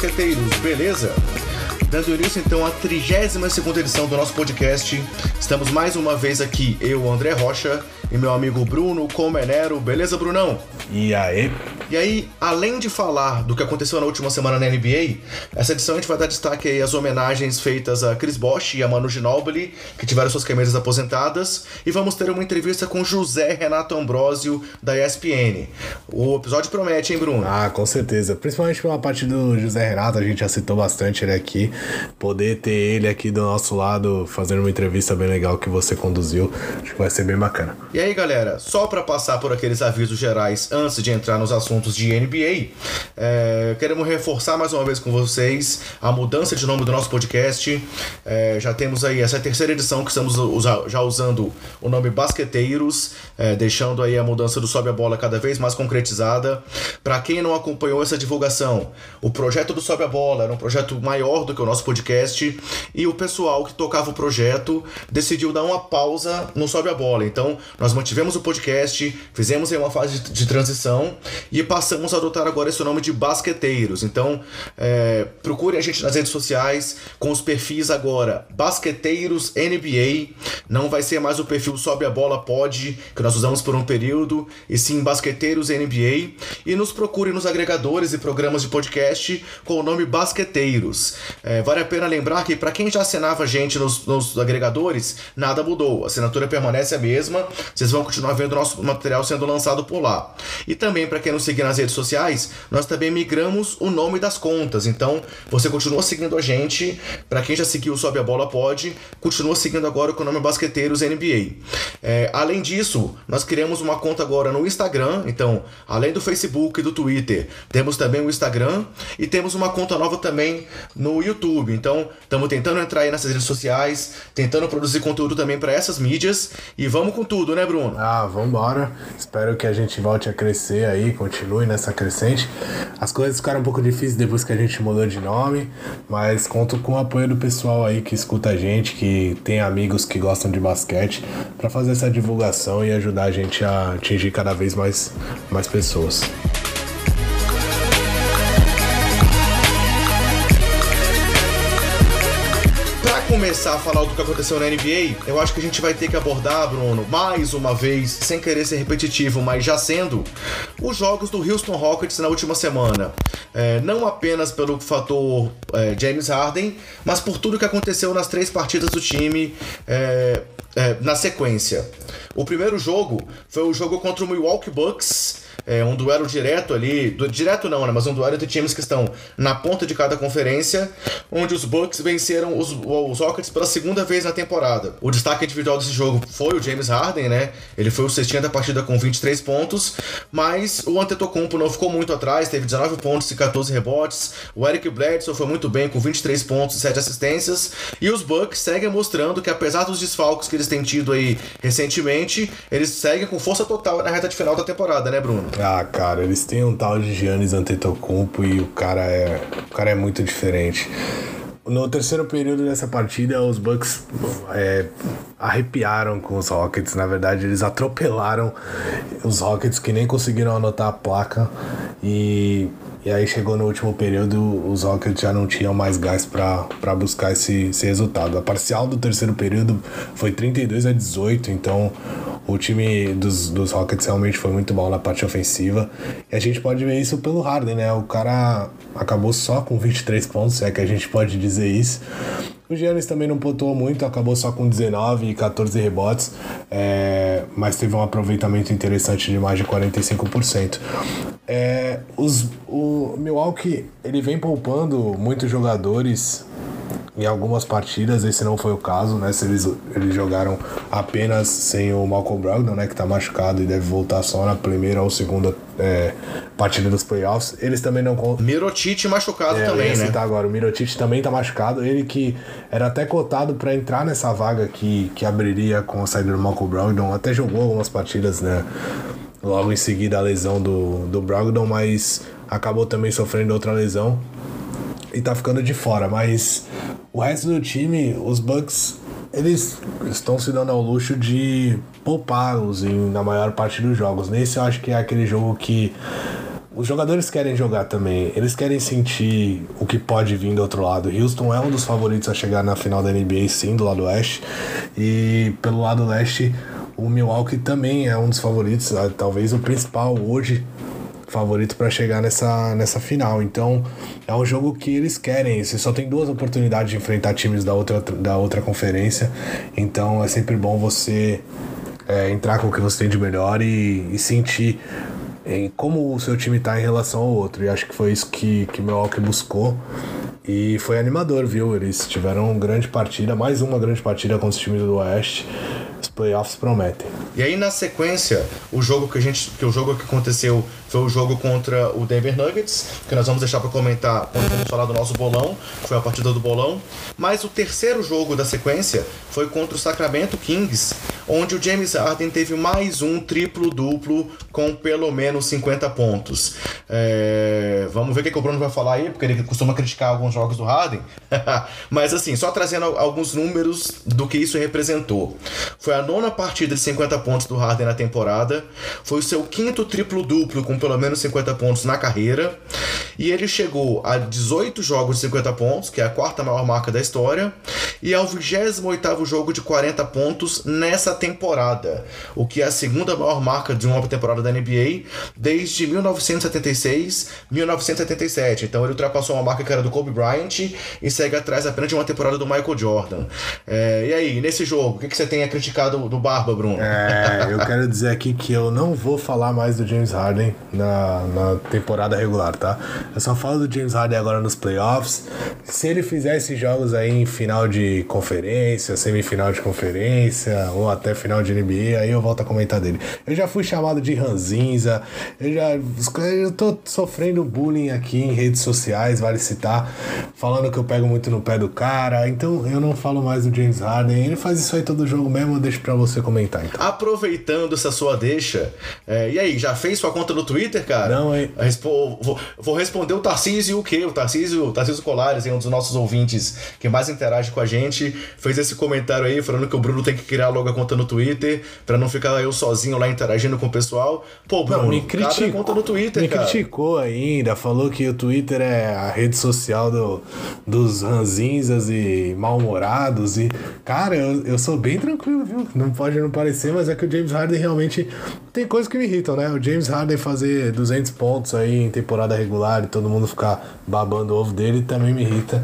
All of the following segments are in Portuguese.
Fala basqueteiros, beleza? Dando início então à 32 edição do nosso podcast. Estamos mais uma vez aqui, eu, André Rocha, e meu amigo Bruno Comenero. Beleza, Brunão? E aí? E aí, além de falar do que aconteceu na última semana na NBA, essa edição a gente vai dar destaque aí às homenagens feitas a Chris Bosh e a Manu Ginobili, que tiveram suas camisas aposentadas, e vamos ter uma entrevista com José Renato Ambrosio, da ESPN. O episódio promete, hein, Bruno? Ah, com certeza. Principalmente pela parte do José Renato, a gente já citou bastante ele aqui. Poder ter ele aqui do nosso lado, fazendo uma entrevista bem legal que você conduziu, acho que vai ser bem bacana. E aí, galera, só para passar por aqueles avisos gerais antes de entrar nos assuntos assuntos de NBA, é, queremos reforçar mais uma vez com vocês a mudança de nome do nosso podcast. É, já temos aí essa terceira edição que estamos já usando o nome Basqueteiros, é, deixando aí a mudança do Sobe a Bola cada vez mais concretizada. Para quem não acompanhou essa divulgação, o projeto do Sobe a Bola era um projeto maior do que o nosso podcast e o pessoal que tocava o projeto decidiu dar uma pausa no Sobe a Bola. Então, nós mantivemos o podcast, fizemos aí uma fase de, de transição e passamos a adotar agora esse nome de basqueteiros. Então, é, procure a gente nas redes sociais com os perfis agora Basqueteiros NBA. Não vai ser mais o perfil Sobe a Bola Pode, que nós usamos por um período, e sim Basqueteiros NBA. E nos procure nos agregadores e programas de podcast com o nome Basqueteiros. É, vale a pena lembrar que, para quem já assinava a gente nos, nos agregadores, nada mudou. A assinatura permanece a mesma. Vocês vão continuar vendo nosso material sendo lançado por lá. E também, para quem não seguir nas redes sociais, nós também migramos o nome das contas. Então, você continua seguindo a gente. Para quem já seguiu Sobe a Bola Pode, continua seguindo agora com o nome Basqueteiros NBA. É, além disso, nós criamos uma conta agora no Instagram. Então, além do Facebook e do Twitter, temos também o Instagram e temos uma conta nova também no YouTube. Então, estamos tentando entrar aí nessas redes sociais, tentando produzir conteúdo também para essas mídias e vamos com tudo, né, Bruno? Ah, vamos embora. Espero que a gente volte a crescer aí, continue continue nessa crescente. As coisas ficaram um pouco difíceis depois que a gente mudou de nome, mas conto com o apoio do pessoal aí que escuta a gente, que tem amigos que gostam de basquete, para fazer essa divulgação e ajudar a gente a atingir cada vez mais, mais pessoas. Começar a falar do que aconteceu na NBA, eu acho que a gente vai ter que abordar, Bruno, mais uma vez, sem querer ser repetitivo, mas já sendo, os jogos do Houston Rockets na última semana. É, não apenas pelo fator é, James Harden, mas por tudo que aconteceu nas três partidas do time é, é na sequência. O primeiro jogo foi o jogo contra o Milwaukee Bucks é, um duelo direto ali, do, direto não, né, mas um duelo de times que estão na ponta de cada conferência, onde os Bucks venceram os, os Rockets pela segunda vez na temporada. O destaque individual desse jogo foi o James Harden, né? Ele foi o cestinha da partida com 23 pontos, mas o Antetokounmpo não ficou muito atrás, teve 19 pontos e 14 rebotes. O Eric Bledsoe foi muito bem com 23 pontos e 7 assistências, e os Bucks seguem mostrando que apesar dos desfalques que eles têm tido aí recentemente, eles seguem com força total na reta de final da temporada, né, Bruno? Ah, cara, eles têm um tal de Giannis Antetokounmpo e o cara é, o cara é muito diferente. No terceiro período dessa partida, os Bucks é, arrepiaram com os Rockets. Na verdade, eles atropelaram os Rockets que nem conseguiram anotar a placa. E, e aí chegou no último período, os Rockets já não tinham mais gás para buscar esse, esse resultado. A parcial do terceiro período foi 32 a 18, então o time dos, dos Rockets realmente foi muito bom na parte ofensiva. E a gente pode ver isso pelo Harden, né? O cara acabou só com 23 pontos, é que a gente pode dizer isso. O Giannis também não pontuou muito, acabou só com 19 e 14 rebotes, é, mas teve um aproveitamento interessante de mais de 45%. É, os, o Milwaukee ele vem poupando muitos jogadores em algumas partidas, esse não foi o caso, né? Se eles, eles jogaram apenas sem o Malcolm Brogdon, né? Que tá machucado e deve voltar só na primeira ou segunda é, partida dos playoffs. Eles também não... Mirotic machucado é, também, né? Tá agora, o Mirotic também tá machucado. Ele que era até cotado para entrar nessa vaga que, que abriria com a saída do Malcolm Brogdon. Até jogou algumas partidas, né? Logo em seguida a lesão do, do Brogdon, mas acabou também sofrendo outra lesão e tá ficando de fora, mas o resto do time, os Bucks, eles estão se dando ao luxo de poupá-los na maior parte dos jogos. Nesse eu acho que é aquele jogo que os jogadores querem jogar também, eles querem sentir o que pode vir do outro lado. Houston é um dos favoritos a chegar na final da NBA, sim, do lado oeste. E pelo lado leste, o Milwaukee também é um dos favoritos, ah, talvez o principal hoje favorito para chegar nessa, nessa final. Então, é um jogo que eles querem. Você só tem duas oportunidades de enfrentar times da outra, da outra conferência. Então, é sempre bom você é, entrar com o que você tem de melhor e, e sentir em como o seu time está em relação ao outro. E acho que foi isso que, que Milwaukee buscou. E foi animador, viu? Eles tiveram uma grande partida, mais uma grande partida contra os times do Oeste. Os playoffs prometem. E aí na sequência, o jogo que a gente, que o jogo que aconteceu foi o jogo contra o Denver Nuggets, que nós vamos deixar para comentar quando vamos falar do nosso bolão, foi a partida do bolão. Mas o terceiro jogo da sequência foi contra o Sacramento Kings, onde o James Harden teve mais um triplo-duplo com pelo menos 50 pontos. É... Vamos ver o que, que o Bruno vai falar aí, porque ele costuma criticar alguns jogos do Harden. Mas assim, só trazendo alguns números do que isso representou. Foi a nona partida de 50 pontos do Harden na temporada, foi o seu quinto triplo-duplo com pelo menos 50 pontos na carreira, e ele chegou a 18 jogos de 50 pontos, que é a quarta maior marca da história, e ao 28 jogo de 40 pontos nessa temporada, o que é a segunda maior marca de uma temporada da NBA desde 1976-1977. Então ele ultrapassou uma marca que era do Kobe Bryant e segue atrás apenas de uma temporada do Michael Jordan. É, e aí, nesse jogo, o que, que você tem a criticar do, do Barba, Bruno? É, eu quero dizer aqui que eu não vou falar mais do James Harden na, na temporada regular, tá? Eu só falo do James Harden agora nos playoffs. Se ele fizer esses jogos aí em final de conferência, semifinal de conferência, ou até final de NBA, aí eu volto a comentar dele. Eu já fui chamado de ranzinza, eu já. Eu tô sofrendo bullying aqui em redes sociais, vale citar, falando que eu pego muito no pé do cara. Então eu não falo mais do James Harden. Ele faz isso aí todo jogo mesmo, eu deixo pra você comentar. Então. Aproveitando essa sua deixa, é, e aí, já fez sua conta no Twitter, cara? Não, hein? Vou, vou, responder o Tarcísio o quê? O Tarcísio, o Tarcísio Colares, um dos nossos ouvintes que mais interage com a gente, fez esse comentário aí falando que o Bruno tem que criar logo a conta no Twitter pra não ficar eu sozinho lá interagindo com o pessoal. Pô, Bruno, não, me criticou, conta no Twitter, me cara. criticou ainda, falou que o Twitter é a rede social do, dos ranzinzas e mal-humorados e... Cara, eu, eu sou bem tranquilo, viu? Não pode não parecer, mas é que o James Harden realmente tem coisas que me irritam, né? O James Harden fazer 200 pontos aí em temporada regular e todo mundo ficar babando o ovo dele também me irrita.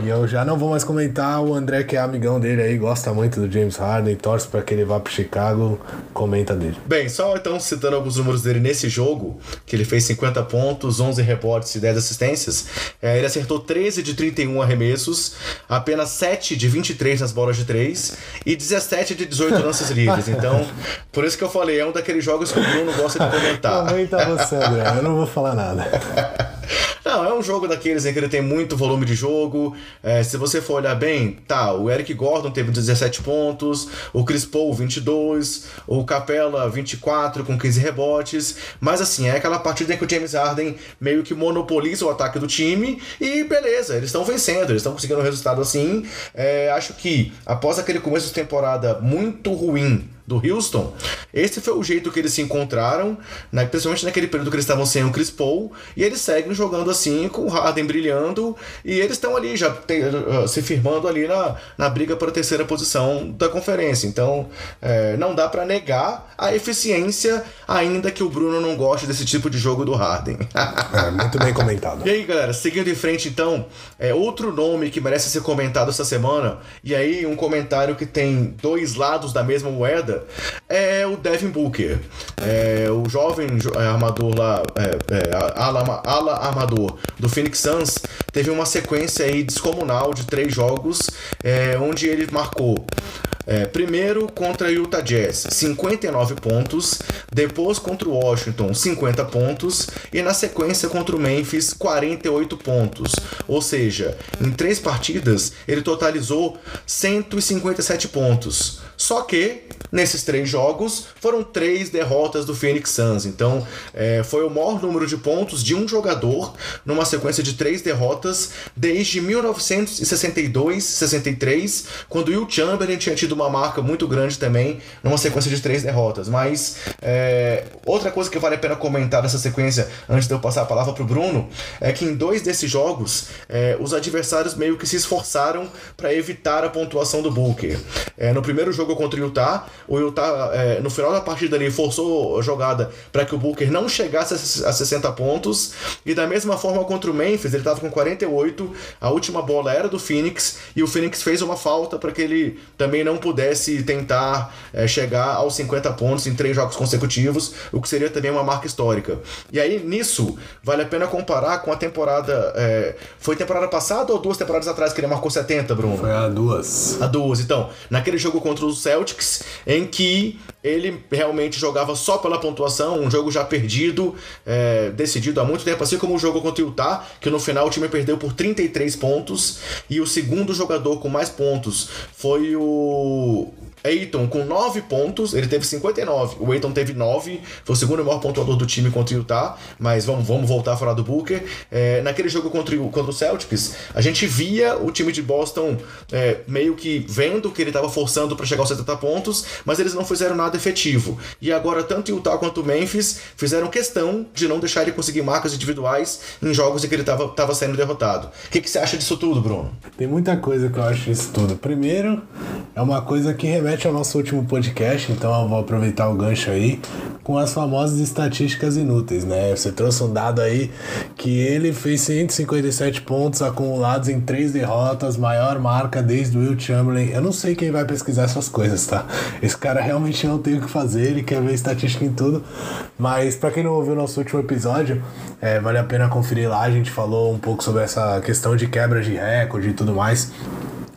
E eu já não vou mais comentar. O André, que é amigão dele aí, gosta muito do James Harden, torce para que ele vá pro Chicago, comenta dele. Bem, só então citando alguns números dele nesse jogo, que ele fez 50 pontos, 11 rebotes e 10 assistências. É, ele acertou 13 de 31 arremessos, apenas 7 de 23 nas bolas de 3 e 17 de 18 lances livres. Então, por isso que eu falei, é um daqueles jogos que o Bruno gosta de comentar. Comenta você, André, eu não vou falar nada. Não, é um jogo daqueles em que ele tem muito volume de jogo. É, se você for olhar bem, tá, o Eric Gordon teve 17 pontos, o Chris Paul 22, o Capella 24 com 15 rebotes. Mas assim, é aquela partida em que o James Harden meio que monopoliza o ataque do time e beleza, eles estão vencendo, eles estão conseguindo um resultado assim. É, acho que após aquele começo de temporada muito ruim do Houston, esse foi o jeito que eles se encontraram, né, principalmente naquele período que eles estavam sem o Chris Paul, e eles seguem jogando assim, com o Harden brilhando, e eles estão ali já te, uh, se firmando ali na, na briga para a terceira posição da conferência. Então, é, não dá para negar a eficiência, ainda que o Bruno não goste desse tipo de jogo do Harden. é, muito bem comentado. E aí, galera, seguindo em frente, então, é outro nome que merece ser comentado essa semana, e aí um comentário que tem dois lados da mesma moeda, é o Devin Booker. É, o jovem é, armador lá, é, é, ala, ala armador do Phoenix Suns, teve uma sequência aí descomunal de três jogos, é, onde ele marcou é, primeiro contra Utah Jazz, 59 pontos. Depois contra o Washington, 50 pontos. E na sequência contra o Memphis, 48 pontos. Ou seja, em três partidas ele totalizou 157 pontos. Só que Nesses três jogos, foram três derrotas do Phoenix Suns. Então, é, foi o maior número de pontos de um jogador numa sequência de três derrotas desde 1962-63, quando Will Chamberlain tinha tido uma marca muito grande também numa sequência de três derrotas. Mas é, outra coisa que vale a pena comentar dessa sequência, antes de eu passar a palavra para o Bruno, é que em dois desses jogos, é, os adversários meio que se esforçaram para evitar a pontuação do Booker. É, no primeiro jogo contra o Utah, o Utah, é, no final da partida ali, forçou a jogada para que o Booker não chegasse a 60 pontos, e da mesma forma contra o Memphis, ele estava com 48, a última bola era do Phoenix, e o Phoenix fez uma falta para que ele também não pudesse tentar é, chegar aos 50 pontos em três jogos consecutivos, o que seria também uma marca histórica. E aí, nisso, vale a pena comparar com a temporada. É, foi temporada passada ou duas temporadas atrás que ele marcou 70, Bruno? Foi a duas. A duas, então. Naquele jogo contra os Celtics, em que ele realmente jogava só pela pontuação, um jogo já perdido, é, decidido há muito tempo, assim como o jogo contra o Utah, que no final o time perdeu por 33 pontos, e o segundo jogador com mais pontos foi o Eiton com 9 pontos, ele teve 59. O Eiton teve 9, foi o segundo maior pontuador do time contra o Utah. Mas vamos, vamos voltar a falar do Booker. É, naquele jogo contra o, contra o Celtics, a gente via o time de Boston é, meio que vendo que ele estava forçando para chegar aos 70 pontos, mas eles não fizeram nada efetivo. E agora, tanto Utah quanto Memphis fizeram questão de não deixar ele conseguir marcas individuais em jogos em que ele estava sendo derrotado. O que, que você acha disso tudo, Bruno? Tem muita coisa que eu acho disso tudo. Primeiro, é uma coisa que remete ao nosso último podcast, então eu vou aproveitar o gancho aí com as famosas estatísticas inúteis, né? Você trouxe um dado aí que ele fez 157 pontos acumulados em três derrotas, maior marca desde o Will Chamberlain. Eu não sei quem vai pesquisar essas coisas, tá? Esse cara realmente não tem o que fazer, ele quer ver estatística em tudo. Mas para quem não ouviu o nosso último episódio, é, vale a pena conferir lá. A gente falou um pouco sobre essa questão de quebra de recorde e tudo mais.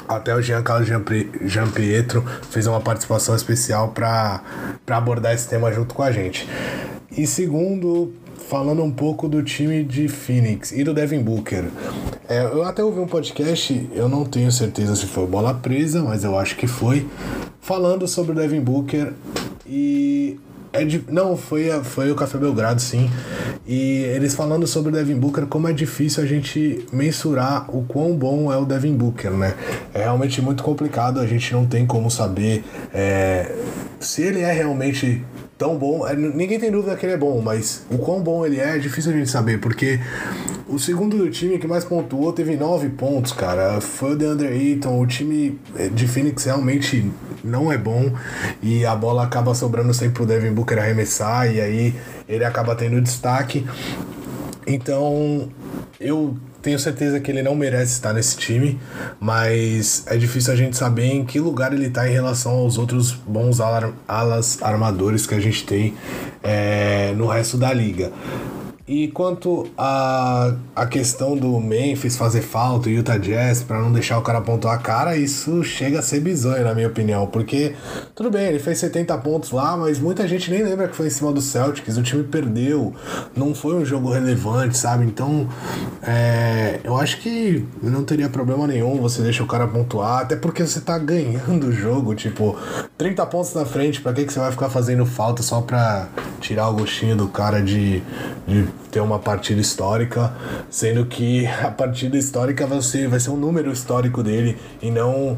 Até o Giancarlo Gianpietro fez uma participação especial para abordar esse tema junto com a gente. E segundo, falando um pouco do time de Phoenix e do Devin Booker. É, eu até ouvi um podcast, eu não tenho certeza se foi bola presa, mas eu acho que foi, falando sobre o Devin Booker e é de, não, foi, foi o Café Belgrado, sim. E eles falando sobre o Devin Booker, como é difícil a gente mensurar o quão bom é o Devin Booker, né? É realmente muito complicado, a gente não tem como saber é, se ele é realmente tão bom. É, ninguém tem dúvida que ele é bom, mas o quão bom ele é é difícil a gente saber, porque o segundo do time que mais pontuou teve nove pontos, cara. Foi o DeAndre Ayton. O time de Phoenix realmente não é bom e a bola acaba sobrando sempre pro Devin Booker arremessar e aí ele acaba tendo destaque. Então, eu tenho certeza que ele não merece estar nesse time, mas é difícil a gente saber em que lugar ele está em relação aos outros bons alas armadores que a gente tem é, no resto da liga. E quanto a, a questão do Memphis fazer falta, o Utah Jazz, para não deixar o cara pontuar a cara, isso chega a ser bizonho, na minha opinião. Porque, tudo bem, ele fez 70 pontos lá, mas muita gente nem lembra que foi em cima do Celtics, o time perdeu, não foi um jogo relevante, sabe? Então, é, eu acho que não teria problema nenhum você deixar o cara pontuar, até porque você tá ganhando o jogo, tipo, 30 pontos na frente, pra que, que você vai ficar fazendo falta só pra tirar o gostinho do cara de, de ter uma partida histórica, sendo que a partida histórica vai ser, vai ser um número histórico dele e não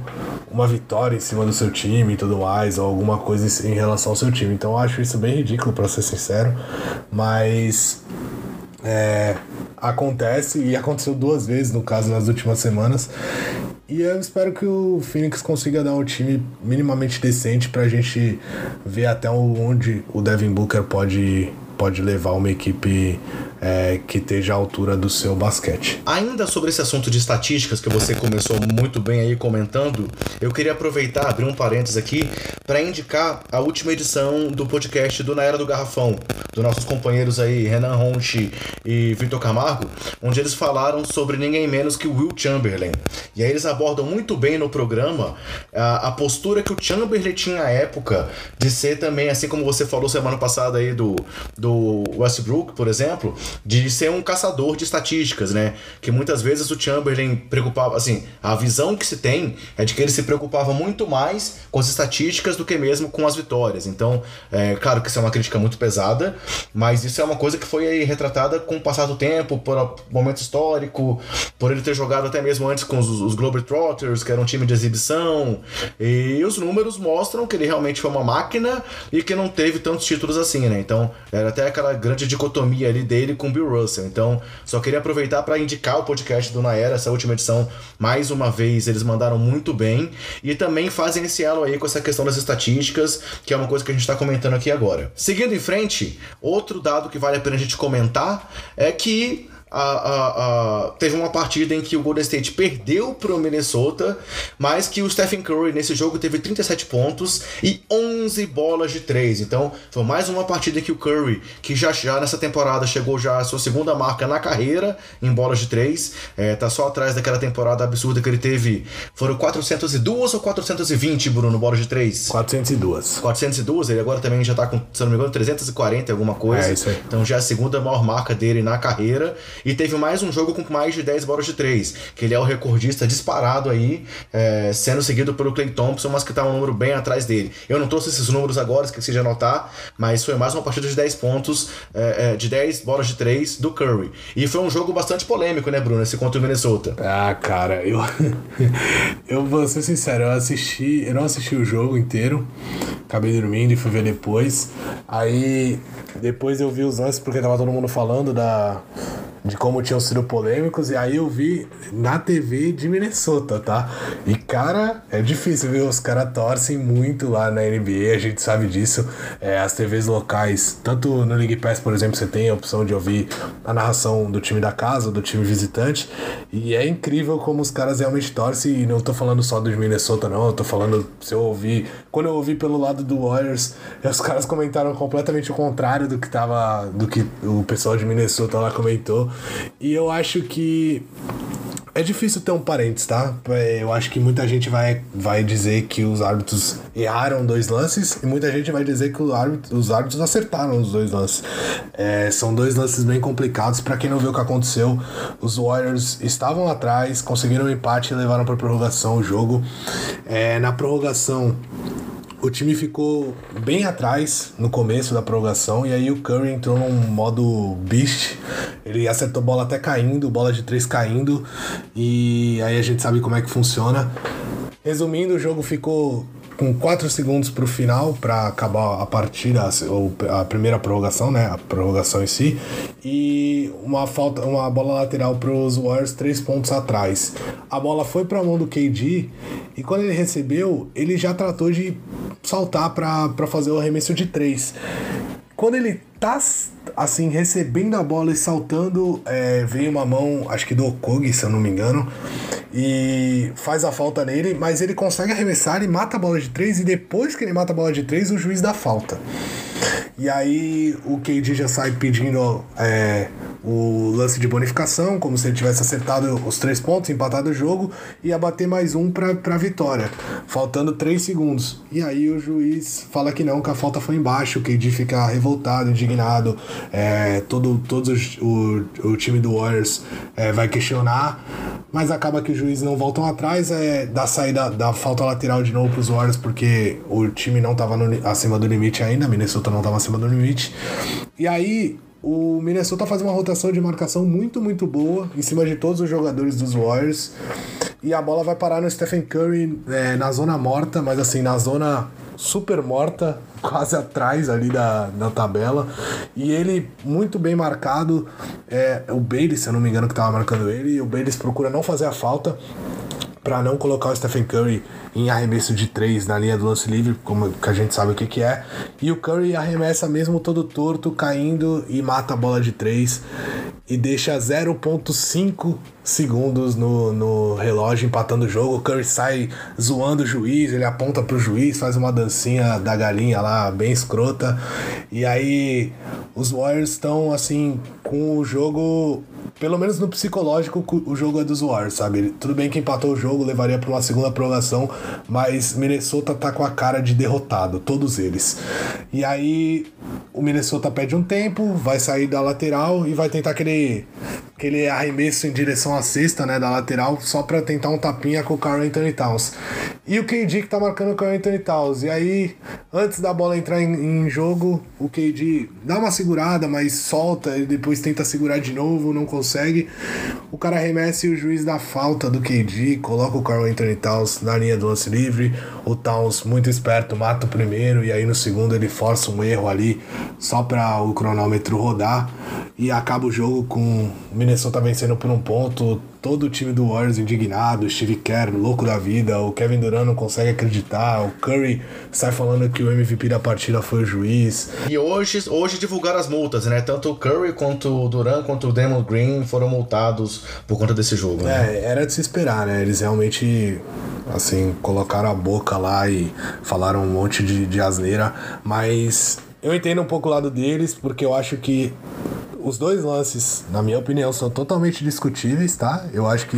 uma vitória em cima do seu time e tudo mais, ou alguma coisa em relação ao seu time. Então eu acho isso bem ridículo, para ser sincero, mas é, acontece e aconteceu duas vezes, no caso, nas últimas semanas. E eu espero que o Phoenix consiga dar um time minimamente decente pra gente ver até onde o Devin Booker pode pode levar uma equipe é, que esteja à altura do seu basquete. Ainda sobre esse assunto de estatísticas que você começou muito bem aí comentando, eu queria aproveitar, abrir um parênteses aqui, para indicar a última edição do podcast do Na Era do Garrafão, dos nossos companheiros aí, Renan Ronchi e Vitor Camargo, onde eles falaram sobre ninguém menos que Will Chamberlain. E aí eles abordam muito bem no programa a, a postura que o Chamberlain tinha à época de ser também, assim como você falou semana passada aí do, do Westbrook, por exemplo, de ser um caçador de estatísticas, né? Que muitas vezes o Chamberlain preocupava, assim, a visão que se tem é de que ele se preocupava muito mais com as estatísticas do que mesmo com as vitórias. Então, é claro que isso é uma crítica muito pesada, mas isso é uma coisa que foi retratada com o passar do tempo, por momento histórico, por ele ter jogado até mesmo antes com os, os Globetrotters, que era um time de exibição, e os números mostram que ele realmente foi uma máquina e que não teve tantos títulos assim, né? Então, era até aquela grande dicotomia ali dele com Bill Russell. Então, só queria aproveitar para indicar o podcast do Naera, essa última edição, mais uma vez, eles mandaram muito bem e também fazem esse elo aí com essa questão das estatísticas, que é uma coisa que a gente está comentando aqui agora. Seguindo em frente, outro dado que vale a pena a gente comentar é que a, a, a, teve uma partida em que o Golden State perdeu para o Minnesota, mas que o Stephen Curry nesse jogo teve 37 pontos e 11 bolas de 3. Então foi mais uma partida que o Curry, que já, já nessa temporada chegou já a sua segunda marca na carreira em bolas de 3, é, tá só atrás daquela temporada absurda que ele teve. Foram 402 ou 420, Bruno, bolas de 3? 402. 402, ele agora também já tá com, se não me engano, 340 alguma coisa. É isso aí. Então já é a segunda maior marca dele na carreira. E teve mais um jogo com mais de 10 bolas de 3, que ele é o recordista disparado aí, é, sendo seguido pelo Clay Thompson, mas que tá um número bem atrás dele. Eu não trouxe esses números agora, esqueci de anotar, mas foi mais uma partida de 10 pontos, é, é, de 10 bolas de 3 do Curry. E foi um jogo bastante polêmico, né, Bruno, esse contra o Minnesota. Ah, cara, eu. eu vou ser sincero, eu assisti. Eu não assisti o jogo inteiro. Acabei dormindo e fui ver depois. Aí depois eu vi os lances porque tava todo mundo falando da de como tinham sido polêmicos, e aí eu vi na TV de Minnesota, tá? E cara, é difícil, viu? Os caras torcem muito lá na NBA, a gente sabe disso. É, as TVs locais, tanto no League Pass, por exemplo, você tem a opção de ouvir a narração do time da casa, do time visitante, e é incrível como os caras realmente torcem, e não tô falando só dos Minnesota, não, eu tô falando, se eu ouvir, quando eu ouvi pelo lado do Warriors, os caras comentaram completamente o contrário do que tava, do que o pessoal de Minnesota lá comentou. E eu acho que é difícil ter um parênteses, tá? É, eu acho que muita gente vai, vai dizer que os árbitros erraram dois lances e muita gente vai dizer que os árbitros, os árbitros acertaram os dois lances. É, são dois lances bem complicados. para quem não viu o que aconteceu, os Warriors estavam atrás, conseguiram um empate e levaram para prorrogação o jogo. É, na prorrogação, o time ficou bem atrás no começo da prorrogação e aí o Curry entrou num modo beast. Ele acertou bola até caindo, bola de três caindo e aí a gente sabe como é que funciona. Resumindo, o jogo ficou com 4 segundos para o final, para acabar a partida, ou a primeira prorrogação, né? A prorrogação em si. E uma falta, uma bola lateral para os Warriors, 3 pontos atrás. A bola foi para a mão do KD e quando ele recebeu, ele já tratou de saltar para fazer o arremesso de 3. Quando ele tá assim, recebendo a bola e saltando, é, veio uma mão, acho que do Okogi, se eu não me engano, e faz a falta nele, mas ele consegue arremessar e mata a bola de três, e depois que ele mata a bola de três, o juiz dá falta. E aí o KD já sai pedindo é, o lance de bonificação, como se ele tivesse acertado os três pontos, empatado o jogo, e ia bater mais um para a vitória, faltando três segundos. E aí o juiz fala que não, que a falta foi embaixo, o KD fica revoltado, indignado, é, todo, todo o, o time do Warriors é, vai questionar, mas acaba que os juízes não voltam atrás, é, da saída da falta lateral de novo para os Warriors, porque o time não estava acima do limite ainda, Minnesota não estava acima do limite. E aí o Minnesota faz uma rotação de marcação muito, muito boa em cima de todos os jogadores dos Warriors. E a bola vai parar no Stephen Curry é, na zona morta, mas assim, na zona super morta, quase atrás ali da, da tabela. E ele muito bem marcado. É, o Bailey, se eu não me engano, que estava marcando ele. E o Bailey procura não fazer a falta para não colocar o Stephen Curry em arremesso de três na linha do lance livre, como que a gente sabe o que, que é. E o Curry arremessa mesmo todo torto, caindo e mata a bola de três e deixa 0.5 segundos no, no relógio empatando o jogo. O Curry sai zoando o juiz, ele aponta pro juiz, faz uma dancinha da galinha lá, bem escrota. E aí os Warriors estão assim com o jogo pelo menos no psicológico, o jogo é dos Warriors, sabe? Tudo bem que empatou o jogo, levaria para uma segunda prorrogação, mas Minnesota tá com a cara de derrotado, todos eles. E aí o Minnesota pede um tempo, vai sair da lateral e vai tentar aquele, aquele arremesso em direção à cesta, né, da lateral, só para tentar um tapinha com o Carl Anthony Towns. E o KD que tá marcando o Carl Anthony Towns. E aí, antes da bola entrar em, em jogo, o KD dá uma segurada, mas solta e depois tenta segurar de novo, não consegue. O cara arremessa e o juiz dá falta do KD, coloca o Carl Anthony Towns na linha do lance livre. O Towns, muito esperto, mata o primeiro e aí no segundo ele força um erro ali só para o cronômetro rodar e acaba o jogo com o Minnesota vencendo por um ponto, todo o time do Warriors indignado, Steve Kerr louco da vida, o Kevin Durant não consegue acreditar, o Curry sai falando que o MVP da partida foi o juiz. E hoje, hoje divulgaram as multas, né? Tanto o Curry quanto o Durant quanto o Damon Green foram multados por conta desse jogo, né? É, era de se esperar, né? Eles realmente assim, colocaram a boca lá e falaram um monte de, de asneira, mas eu entendo um pouco o lado deles, porque eu acho que os dois lances, na minha opinião, são totalmente discutíveis, tá? Eu acho que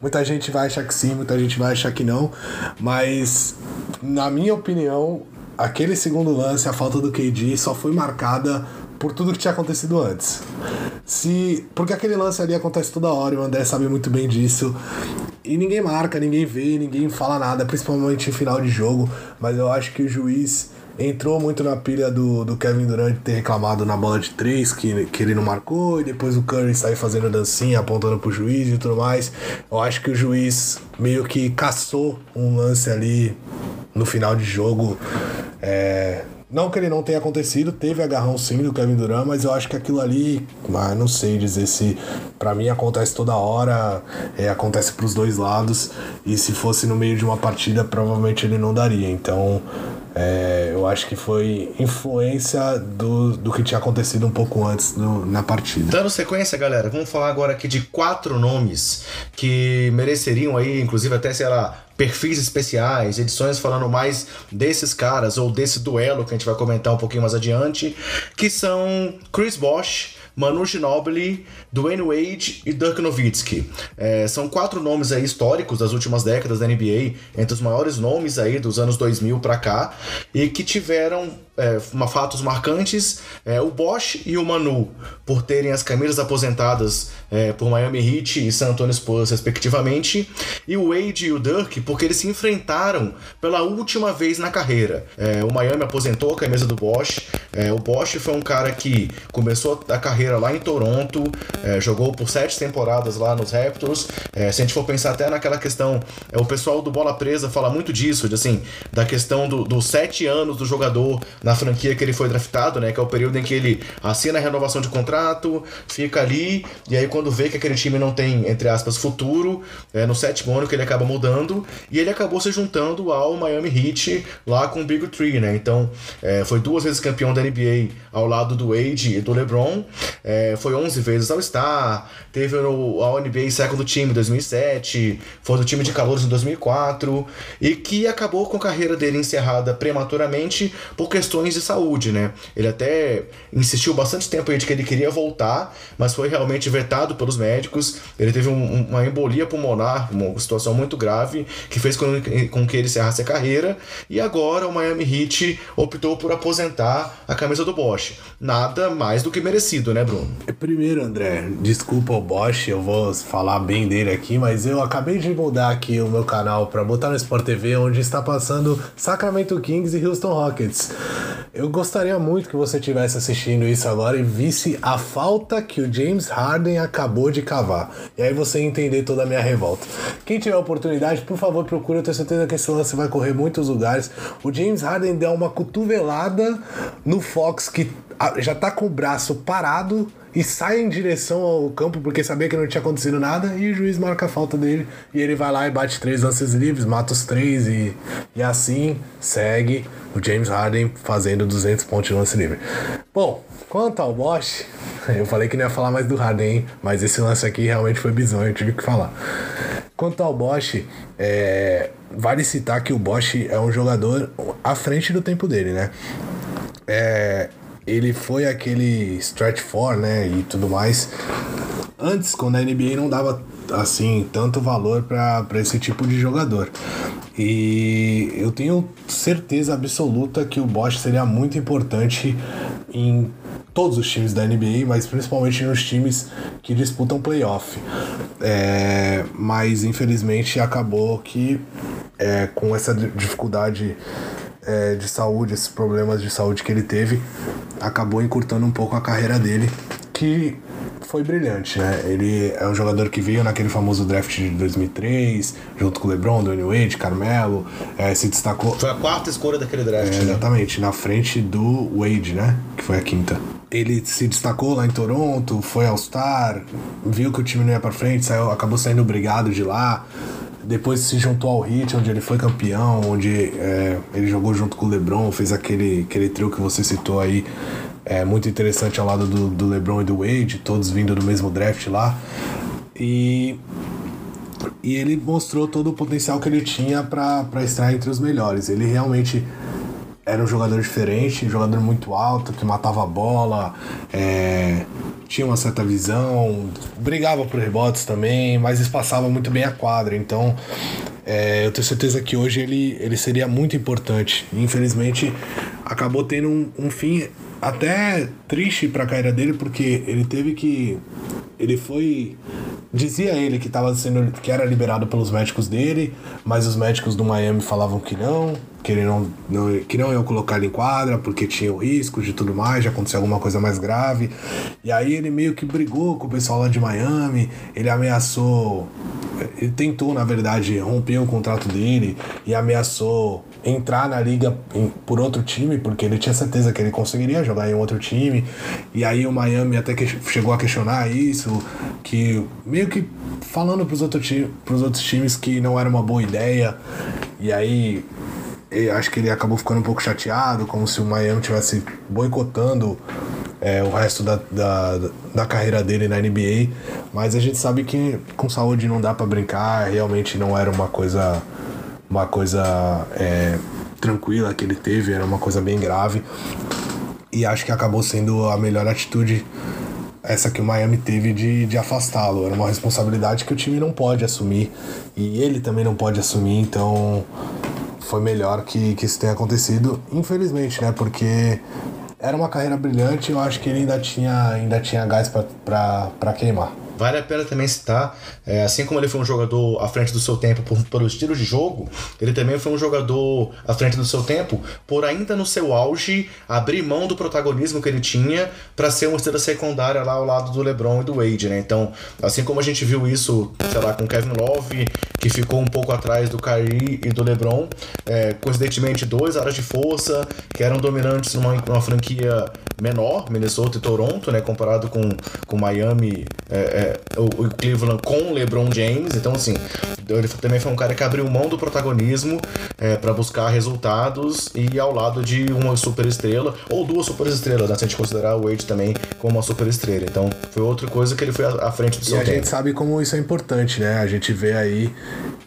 muita gente vai achar que sim, muita gente vai achar que não, mas na minha opinião, aquele segundo lance, a falta do KD, só foi marcada por tudo que tinha acontecido antes. Se, porque aquele lance ali acontece toda hora, o André sabe muito bem disso. E ninguém marca, ninguém vê, ninguém fala nada, principalmente em final de jogo, mas eu acho que o juiz entrou muito na pilha do, do Kevin Durant ter reclamado na bola de três que, que ele não marcou, e depois o Curry sair fazendo dancinha, apontando pro juiz e tudo mais. Eu acho que o juiz meio que caçou um lance ali no final de jogo. É, não que ele não tenha acontecido, teve agarrão sim do Kevin Durant, mas eu acho que aquilo ali, mas não sei dizer se para mim acontece toda hora, é, acontece para os dois lados, e se fosse no meio de uma partida, provavelmente ele não daria. Então, é, eu acho que foi influência do, do que tinha acontecido um pouco antes no, na partida. Dando sequência, galera, vamos falar agora aqui de quatro nomes que mereceriam aí, inclusive até, sei lá, perfis especiais, edições falando mais desses caras ou desse duelo que a gente vai comentar um pouquinho mais adiante, que são Chris Bosh, Manu Ginobili, Dwayne Wade e Dirk Nowitzki. É, são quatro nomes aí históricos das últimas décadas da NBA, entre os maiores nomes aí dos anos 2000 para cá, e que tiveram é, fatos marcantes, é, o Bosch e o Manu, por terem as camisas aposentadas é, por Miami Heat e San Antonio Spurs, respectivamente, e o Wade e o Dirk, porque eles se enfrentaram pela última vez na carreira. É, o Miami aposentou a camisa do Bosch, é, o Bosch foi um cara que começou a carreira lá em Toronto, é, jogou por sete temporadas lá nos Raptors. se a gente for pensar até naquela questão, o pessoal do Bola Presa fala muito disso, de, assim, da questão dos do sete anos do jogador na franquia que ele foi draftado, né? Que é o período em que ele assina a renovação de contrato, fica ali, e aí quando vê que aquele time não tem, entre aspas, futuro, é no sétimo ano que ele acaba mudando, e ele acabou se juntando ao Miami Heat lá com o Big Three, né? Então, é, foi duas vezes campeão da NBA ao lado do Wade e do LeBron, é, foi 11 vezes ao Star, teve o All NBA Second Team em 2007, foi do time de calouros em 2004, e que acabou com a carreira dele encerrada prematuramente por questões questões de saúde, né? Ele até insistiu bastante tempo de que ele queria voltar, mas foi realmente vetado pelos médicos. Ele teve um, uma embolia pulmonar, uma situação muito grave, que fez com, com que ele encerrasse a carreira. E agora o Miami Heat optou por aposentar a camisa do Bosch. Nada mais do que merecido, né, Bruno? Primeiro, André, desculpa o Bosch, eu vou falar bem dele aqui, mas eu acabei de mudar aqui o meu canal para botar no Sport TV, onde está passando Sacramento Kings e Houston Rockets. Eu gostaria muito que você estivesse assistindo isso agora e visse a falta que o James Harden acabou de cavar. E aí você entender toda a minha revolta. Quem tiver oportunidade, por favor, procure. Eu tenho certeza que esse lance vai correr muitos lugares. O James Harden deu uma cotovelada no Fox que já tá com o braço parado e sai em direção ao campo porque sabia que não tinha acontecido nada e o juiz marca a falta dele e ele vai lá e bate três lances livres, mata os três e, e assim segue o James Harden fazendo 200 pontos de lance livre. Bom, quanto ao Bosch, eu falei que não ia falar mais do Harden, hein? mas esse lance aqui realmente foi bizonho, eu tive que falar. Quanto ao Bosch, é, vale citar que o Bosch é um jogador à frente do tempo dele, né? É, ele foi aquele stretch for, né, e tudo mais antes, quando a NBA não dava assim tanto valor para esse tipo de jogador. E eu tenho certeza absoluta que o Bosch seria muito importante em todos os times da NBA, mas principalmente nos times que disputam playoff. É, mas infelizmente acabou que é, com essa dificuldade é, de saúde, esses problemas de saúde que ele teve, acabou encurtando um pouco a carreira dele, que foi brilhante, né? Ele é um jogador que veio naquele famoso draft de 2003, junto com o LeBron, Dwayne Wade, Carmelo, é, se destacou. Foi a quarta escolha daquele draft. É, né? exatamente, na frente do Wade, né? Que foi a quinta. Ele se destacou lá em Toronto, foi All-Star, viu que o time não ia pra frente, saiu, acabou saindo obrigado de lá depois se juntou ao Heat, onde ele foi campeão, onde é, ele jogou junto com o LeBron, fez aquele, aquele trio que você citou aí, é muito interessante ao lado do, do LeBron e do Wade, todos vindo do mesmo draft lá. E, e ele mostrou todo o potencial que ele tinha para estar entre os melhores. Ele realmente era um jogador diferente, um jogador muito alto, que matava a bola, é, tinha uma certa visão, brigava por rebotes também, mas espaçava muito bem a quadra. Então, é, eu tenho certeza que hoje ele, ele seria muito importante. Infelizmente, acabou tendo um, um fim até triste para a carreira dele, porque ele teve que. Ele foi. Dizia ele que estava sendo. que era liberado pelos médicos dele, mas os médicos do Miami falavam que não, que ele não, não, que não iam colocar ele em quadra, porque tinha o risco de tudo mais, de acontecer alguma coisa mais grave. E aí ele meio que brigou com o pessoal lá de Miami, ele ameaçou. Ele tentou, na verdade, romper o contrato dele e ameaçou entrar na liga por outro time, porque ele tinha certeza que ele conseguiria jogar em outro time. E aí o Miami até que chegou a questionar isso, que meio que falando para os outro outros times que não era uma boa ideia. E aí acho que ele acabou ficando um pouco chateado, como se o Miami tivesse boicotando é, o resto da, da, da, carreira dele na NBA. Mas a gente sabe que com saúde não dá para brincar, realmente não era uma coisa uma coisa é, tranquila que ele teve, era uma coisa bem grave. E acho que acabou sendo a melhor atitude essa que o Miami teve de, de afastá-lo. Era uma responsabilidade que o time não pode assumir e ele também não pode assumir, então foi melhor que, que isso tenha acontecido, infelizmente, né? Porque era uma carreira brilhante e eu acho que ele ainda tinha, ainda tinha gás para queimar. Vale a pena também citar, é, assim como ele foi um jogador à frente do seu tempo por, pelo estilo de jogo, ele também foi um jogador à frente do seu tempo por ainda no seu auge abrir mão do protagonismo que ele tinha para ser uma estrela secundária lá ao lado do LeBron e do Wade, né? Então, assim como a gente viu isso, sei lá, com Kevin Love, que ficou um pouco atrás do Kyrie e do LeBron, é, coincidentemente dois áreas de força que eram dominantes numa, numa franquia menor, Minnesota e Toronto, né? Comparado com, com Miami, é, é, o, o, Cleveland com o LeBron James. Então, assim, ele também foi um cara que abriu mão do protagonismo é, para buscar resultados e ao lado de uma super estrela, ou duas super estrelas, né? Se a gente considerar o Wade também como uma super estrela. Então, foi outra coisa que ele foi à, à frente do seu e tempo. a gente sabe como isso é importante, né? A gente vê aí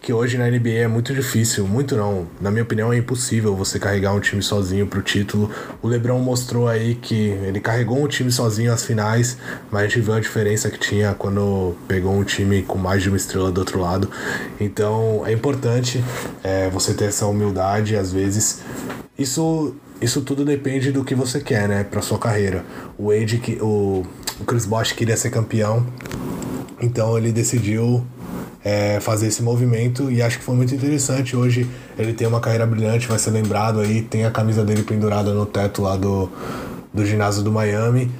que hoje na NBA é muito difícil, muito não, na minha opinião é impossível você carregar um time sozinho pro título. O LeBron mostrou aí que ele carregou um time sozinho às finais, mas a gente viu a diferença que tinha quando pegou um time com mais de uma estrela do outro lado. Então é importante é, você ter essa humildade, às vezes. Isso, isso tudo depende do que você quer, né, para sua carreira. O Wade, o, o Chris Bosh queria ser campeão, então ele decidiu é, fazer esse movimento e acho que foi muito interessante. Hoje ele tem uma carreira brilhante, vai ser lembrado aí, tem a camisa dele pendurada no teto lá do, do ginásio do Miami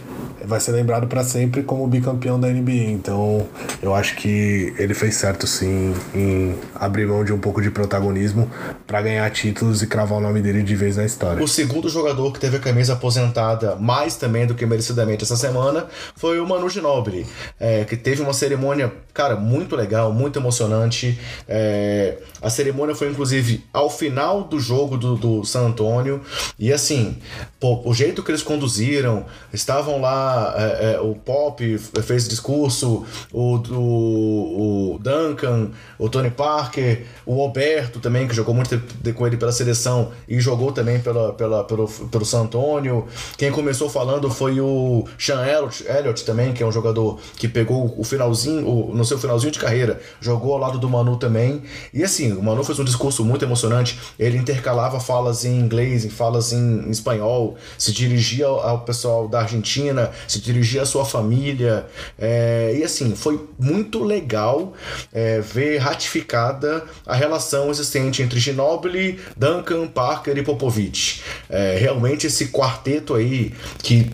vai ser lembrado para sempre como bicampeão da NBA. Então, eu acho que ele fez certo sim em abrir mão de um pouco de protagonismo para ganhar títulos e cravar o nome dele de vez na história. O segundo jogador que teve a camisa aposentada mais também do que merecidamente essa semana foi o Manu Ginobili, é, que teve uma cerimônia, cara, muito legal, muito emocionante. É, a cerimônia foi inclusive ao final do jogo do, do San Antonio e assim, pô, o jeito que eles conduziram, estavam lá é, é, o Pop fez discurso, o, o, o, Duncan, o Tony Parker, o Roberto também, que jogou muito com ele pela seleção e jogou também pela, pela, pelo, pelo San Antonio. Quem começou falando foi o Sean Elliott, Elliott também, que é um jogador que pegou o finalzinho, o, no seu finalzinho de carreira, jogou ao lado do Manu também. E assim, o Manu fez um discurso muito emocionante. Ele intercalava falas em inglês, em falas em, em espanhol, se dirigia ao, ao pessoal da Argentina, se dirigia à sua família. É, e assim, foi muito legal é, ver ratificada a relação existente entre Ginobili, Duncan, Parker e Popovich. É, realmente esse quarteto aí, que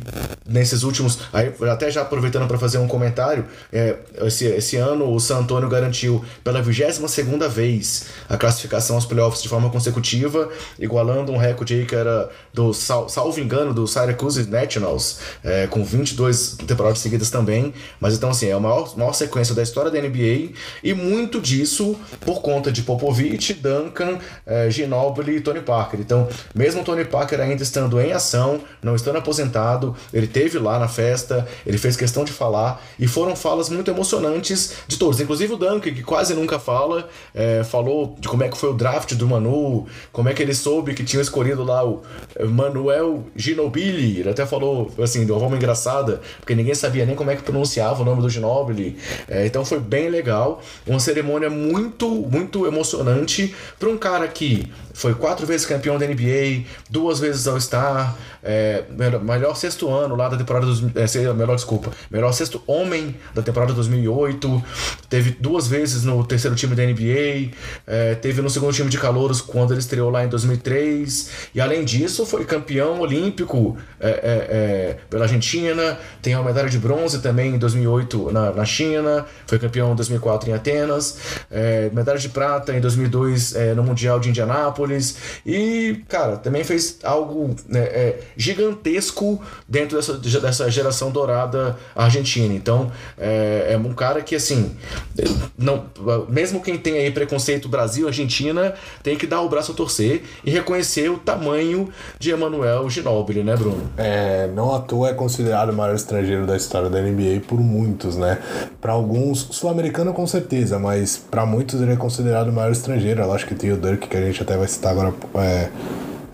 nesses últimos. Aí, até já aproveitando para fazer um comentário, é, esse, esse ano o San Antonio garantiu pela 22 vez a classificação aos playoffs de forma consecutiva, igualando um recorde aí que era do, sal, salvo engano, do Syracuse Nationals, é, com 22 temporadas seguidas também. Mas então, assim, é a maior, maior sequência da história da NBA e muito disso por conta de Popovich, Duncan, é, Ginobili e Tony Parker. Então, mesmo Tony Parker ainda estando em ação, não estando aposentado, ele teve lá na festa, ele fez questão de falar e foram falas muito emocionantes de todos, inclusive o Duncan, que quase nunca fala, é, falou de como é que foi o draft do Manu, como é que ele soube que tinha escolhido lá o Manuel Ginobili. Ele até falou assim, de uma forma engraçada, porque ninguém sabia nem como é que pronunciava o nome do Ginobili. É, então foi bem legal, uma cerimônia muito, muito emocionante para um cara que foi quatro vezes campeão da NBA, duas vezes All-Star, é, melhor sexto ano lá da temporada dos, é, melhor desculpa, melhor sexto homem da temporada 2008, teve duas vezes no terceiro time da NBA, é, teve no segundo time de calouros quando ele estreou lá em 2003 e além disso foi campeão olímpico é, é, é, pela Argentina, tem a medalha de bronze também em 2008 na, na China, foi campeão em 2004 em Atenas, medalha de prata em 2002 no Mundial de Indianápolis e cara também fez algo né, gigantesco dentro dessa, dessa geração dourada argentina. Então, é, é, um cara que, assim, não, mesmo quem tem aí preconceito Brasil-Argentina, tem que dar o braço a torcer e reconhecer o tamanho de Emanuel Ginóbili, né, Bruno? É, não à toa é considerado o maior estrangeiro da história da NBA por muitos, né? Para alguns, sul-americano com certeza, mas para muitos ele é considerado o maior estrangeiro. Eu acho que tem o Dirk, que a gente até vai citar agora. É,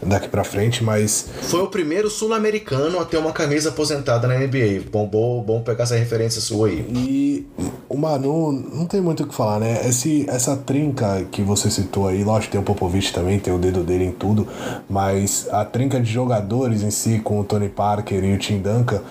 daqui para frente, mas. Foi o primeiro sul-americano a ter uma camisa aposentada na NBA. Bom, bom, bom pegar essa referência sua aí. E o Manu, não tem muito o que falar, né? Esse, essa trinca que você citou aí, lógico, tem o Popovich também, tem o dedo dele em tudo, mas a trinca de jogadores em si, com o Tony Parker e o Tim Duncan.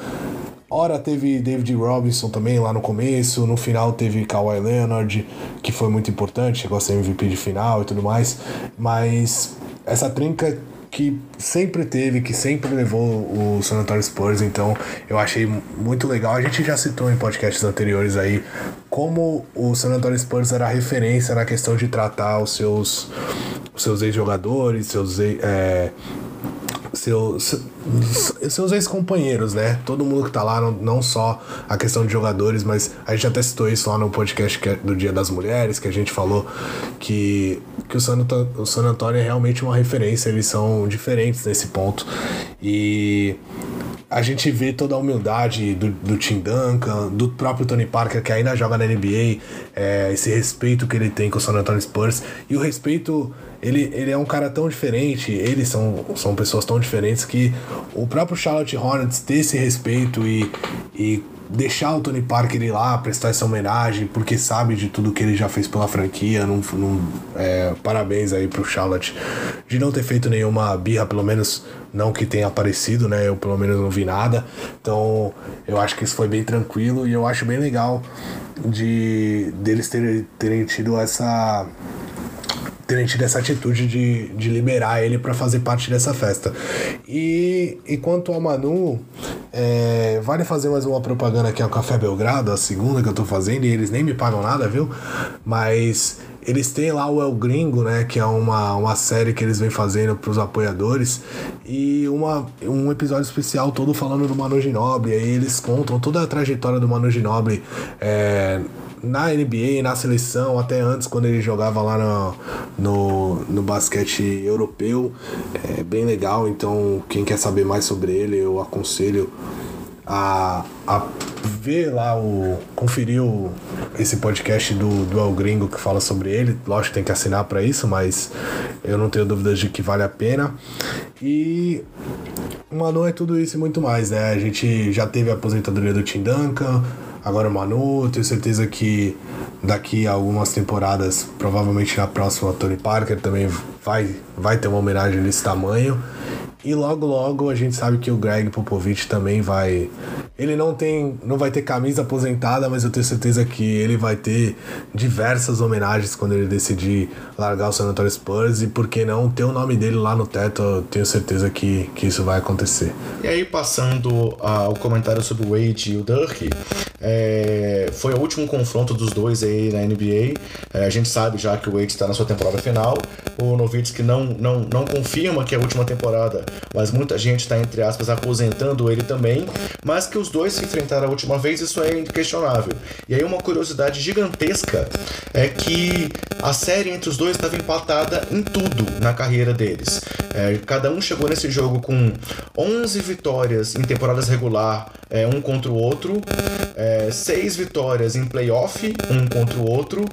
Ora teve David Robinson também lá no começo, no final teve Kawhi Leonard, que foi muito importante, chegou a ser MVP de final e tudo mais, mas essa trinca que sempre teve, que sempre levou o San Antonio Spurs, então eu achei muito legal. A gente já citou em podcasts anteriores aí como o San Antonio Spurs era referência na questão de tratar os seus, os seus ex-jogadores, seus é, seus, seus ex-companheiros, né? Todo mundo que tá lá, não, não só a questão de jogadores, mas a gente até citou isso lá no podcast é do Dia das Mulheres, que a gente falou que, que o, San Antônio, o San Antônio é realmente uma referência, eles são diferentes nesse ponto. E a gente vê toda a humildade do, do Tim Duncan, do próprio Tony Parker, que ainda joga na NBA, é, esse respeito que ele tem com o San Antonio Spurs, e o respeito ele, ele é um cara tão diferente, eles são, são pessoas tão diferentes que o próprio Charlotte Hornets ter esse respeito e, e deixar o Tony Parker ir lá prestar essa homenagem, porque sabe de tudo que ele já fez pela franquia. Num, num, é, parabéns aí pro Charlotte de não ter feito nenhuma birra, pelo menos não que tenha aparecido, né? Eu pelo menos não vi nada. Então eu acho que isso foi bem tranquilo e eu acho bem legal de deles terem, terem tido essa terem tido essa atitude de, de liberar ele para fazer parte dessa festa. E, e quanto ao Manu, é, vale fazer mais uma propaganda aqui ao Café Belgrado, a segunda que eu tô fazendo, e eles nem me pagam nada, viu? Mas eles têm lá o El Gringo, né? Que é uma, uma série que eles vêm fazendo pros apoiadores. E uma, um episódio especial todo falando do Manu Ginobili. Aí eles contam toda a trajetória do Manu Ginobili. É, na NBA, na seleção, até antes, quando ele jogava lá no, no, no basquete europeu. É bem legal, então quem quer saber mais sobre ele, eu aconselho a, a ver lá o. conferir o, esse podcast do, do El Gringo que fala sobre ele. Lógico que tem que assinar para isso, mas eu não tenho dúvidas de que vale a pena. E Manu é tudo isso e muito mais, né? A gente já teve a aposentadoria do Tim Duncan, agora o Manu, tenho certeza que daqui a algumas temporadas, provavelmente na próxima, Tony Parker também vai, vai ter uma homenagem desse tamanho. E logo logo a gente sabe que o Greg Popovich também vai. Ele não tem. não vai ter camisa aposentada, mas eu tenho certeza que ele vai ter diversas homenagens quando ele decidir largar o San Antonio Spurs e por que não ter o nome dele lá no teto, eu tenho certeza que, que isso vai acontecer. E aí, passando ao comentário sobre o Wade e o Dirk, é, foi o último confronto dos dois aí na NBA. É, a gente sabe já que o Wade está na sua temporada final. O Novitsky não, não, não confirma que é a última temporada mas muita gente está, entre aspas, aposentando ele também, mas que os dois se enfrentaram a última vez, isso é inquestionável. E aí uma curiosidade gigantesca é que a série entre os dois estava empatada em tudo na carreira deles. É, cada um chegou nesse jogo com 11 vitórias em temporadas regular, é, um contra o outro, é, 6 vitórias em playoff, um contra o outro,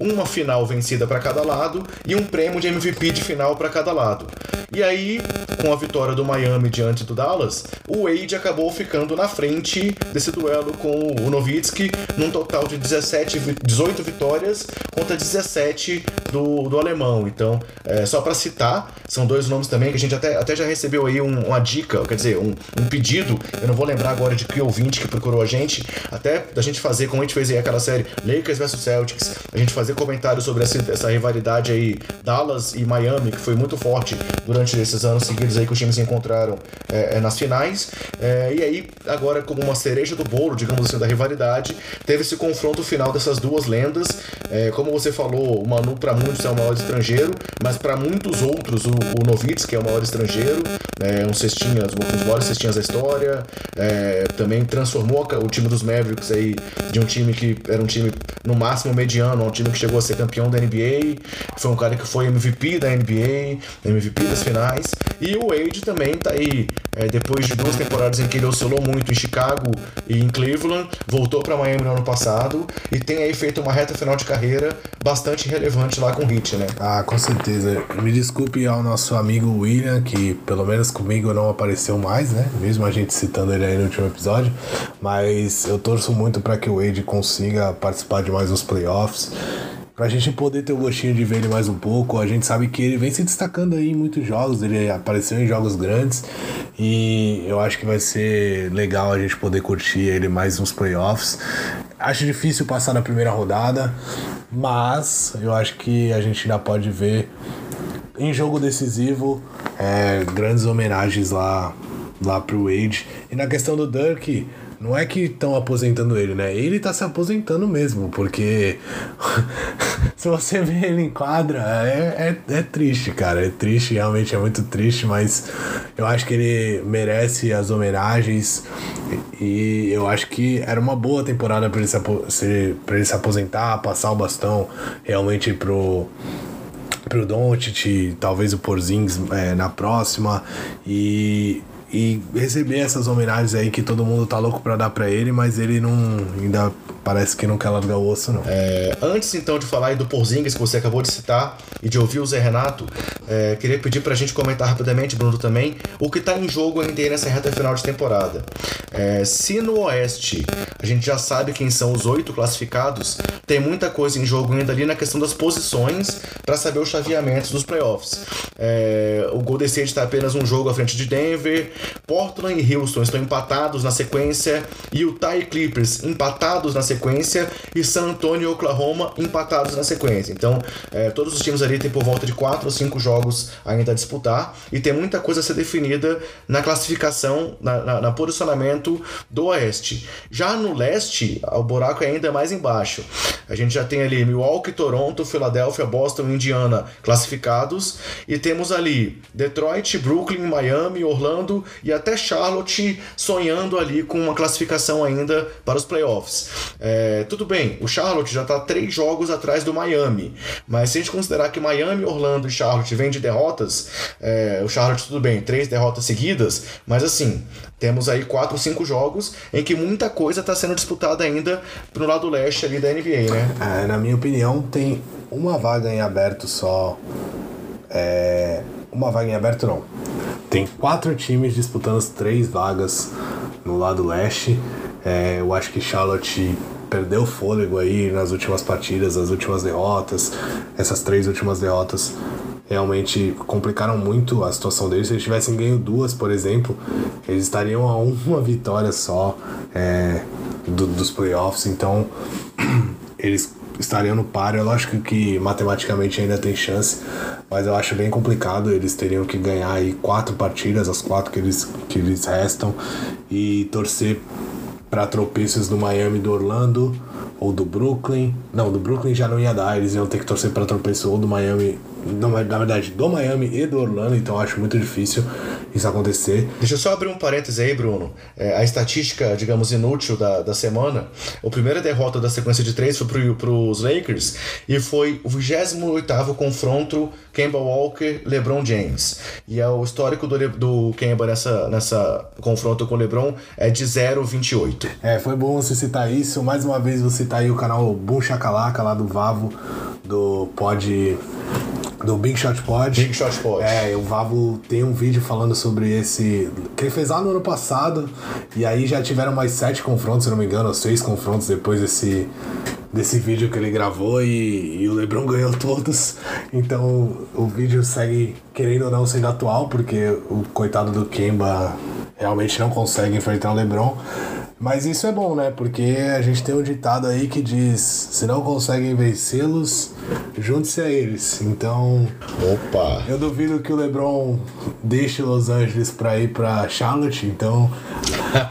uma final vencida para cada lado e um prêmio de MVP de final para cada lado. E aí, com a vitória do Miami diante do Dallas, o Wade acabou ficando na frente desse duelo com o Nowitzki, num total de 17, 18 vitórias contra 17 do, do alemão. Então, é, só para citar, são dois nomes também que a gente até, até já recebeu aí um, uma dica, quer dizer, um, um pedido, eu não vou lembrar agora de que ouvinte que procurou a gente, até da gente fazer, como a gente fez aí aquela série Lakers vs Celtics, a gente fazer comentários sobre essa, essa rivalidade aí Dallas e Miami, que foi muito forte durante esses anos seguidos aí que os times se encontraram é, é, nas finais. É, e aí, agora, como uma cereja do bolo, digamos assim, da rivalidade, teve esse confronto final dessas duas lendas. É, como você falou, o Manu para muitos é o maior estrangeiro, mas para muitos outros, o, o Novitz, que é o maior estrangeiro, é um cestinha, um dos maiores cestinhas da história, é, também transformou o time dos Mavericks aí de um time que era um time no máximo mediano, um time que chegou a ser campeão da NBA, foi um cara que foi MVP da NBA, MVP das finais, e o Wade também tá aí, é, depois de duas temporadas em que ele oscilou muito em Chicago e em Cleveland, voltou para Miami no ano passado e tem aí feito uma reta final de carreira bastante relevante lá com o Heat, né? Ah, com certeza. Me desculpe ao nosso amigo William, que pelo menos comigo não apareceu mais, né? Mesmo a gente citando ele aí no último episódio, mas eu torço muito para que o Wade consiga participar de mais uns playoffs pra gente poder ter o gostinho de ver ele mais um pouco. A gente sabe que ele vem se destacando aí em muitos jogos, ele apareceu em jogos grandes e eu acho que vai ser legal a gente poder curtir ele mais uns playoffs. Acho difícil passar na primeira rodada, mas eu acho que a gente ainda pode ver em jogo decisivo é, grandes homenagens lá, lá pro Wade. E na questão do Dirk, não é que estão aposentando ele, né? Ele tá se aposentando mesmo, porque se você vê ele em quadra, é, é, é triste, cara. É triste, realmente é muito triste, mas eu acho que ele merece as homenagens e eu acho que era uma boa temporada para ele, se, pra ele se aposentar, passar o bastão realmente pro pro Doncic, talvez o Porzingis é, na próxima e e receber essas homenagens aí que todo mundo tá louco para dar para ele, mas ele não ainda parece que não quer largar o osso não. É, antes então de falar aí do Porzingis que você acabou de citar e de ouvir o Zé Renato, é, queria pedir pra gente comentar rapidamente, Bruno também, o que tá em jogo ainda nessa reta final de temporada. É, se no Oeste a gente já sabe quem são os oito classificados, tem muita coisa em jogo ainda ali na questão das posições para saber os chaveamentos dos playoffs. É, o Golden State está apenas um jogo à frente de Denver, Portland e Houston estão empatados na sequência, Utah e Clippers empatados na sequência e San Antonio e Oklahoma empatados na sequência. Então, é, todos os times ali têm por volta de 4 ou 5 jogos ainda a disputar e tem muita coisa a ser definida na classificação, na, na, na posicionamento do Oeste. Já no Leste, o buraco é ainda mais embaixo. A gente já tem ali Milwaukee, Toronto, Filadélfia, Boston, Indiana classificados e temos ali Detroit, Brooklyn, Miami, Orlando e até Charlotte sonhando ali com uma classificação ainda para os playoffs. É, tudo bem, o Charlotte já está três jogos atrás do Miami, mas se a gente considerar que Miami, Orlando e Charlotte vêm de derrotas, é, o Charlotte tudo bem, três derrotas seguidas, mas assim, temos aí quatro, cinco jogos em que muita coisa está sendo disputada ainda pro lado leste ali da NBA, né? É, na minha opinião, tem uma vaga em aberto só. É, uma vaga em aberto não. Tem quatro times disputando as três vagas no lado leste. É, eu acho que Charlotte perdeu fôlego aí nas últimas partidas, as últimas derrotas, essas três últimas derrotas realmente complicaram muito a situação deles. Se eles tivessem ganho duas, por exemplo, eles estariam a uma vitória só é, do, dos playoffs. Então, eles estariam no páreo. É lógico que matematicamente ainda tem chance, mas eu acho bem complicado. Eles teriam que ganhar aí quatro partidas, as quatro que eles, que eles restam, e torcer para tropeços do Miami do Orlando ou do Brooklyn. Não, do Brooklyn já não ia dar, eles iam ter que torcer para tropeço ou do Miami, não, na verdade, do Miami e do Orlando, então acho muito difícil isso acontecer. Deixa eu só abrir um parêntese aí, Bruno. É, a estatística, digamos, inútil da, da semana, a primeira derrota da sequência de três foi pro, pros Lakers e foi o 28º confronto Kemba Walker, LeBron James. E é o histórico do, do Kemba nessa, nessa confronto com o LeBron é de 0,28. É, foi bom você citar isso. Mais uma vez você citar aí o canal Boom Chacalaca lá do Vavo, do Pod do Big Shot Pod. Big Shot Pod. É, o Vavo tem um vídeo falando sobre esse. que ele fez lá no ano passado. E aí já tiveram mais sete confrontos, se não me engano, ou seis confrontos depois desse, desse vídeo que ele gravou. E, e o Lebron ganhou todos. Então o vídeo segue, querendo ou não, sendo atual, porque o coitado do Kemba realmente não consegue enfrentar o Lebron. Mas isso é bom, né? Porque a gente tem um ditado aí que diz: se não conseguem vencê-los, junte-se a eles. Então. Opa! Eu duvido que o LeBron deixe Los Angeles pra ir pra Charlotte. Então,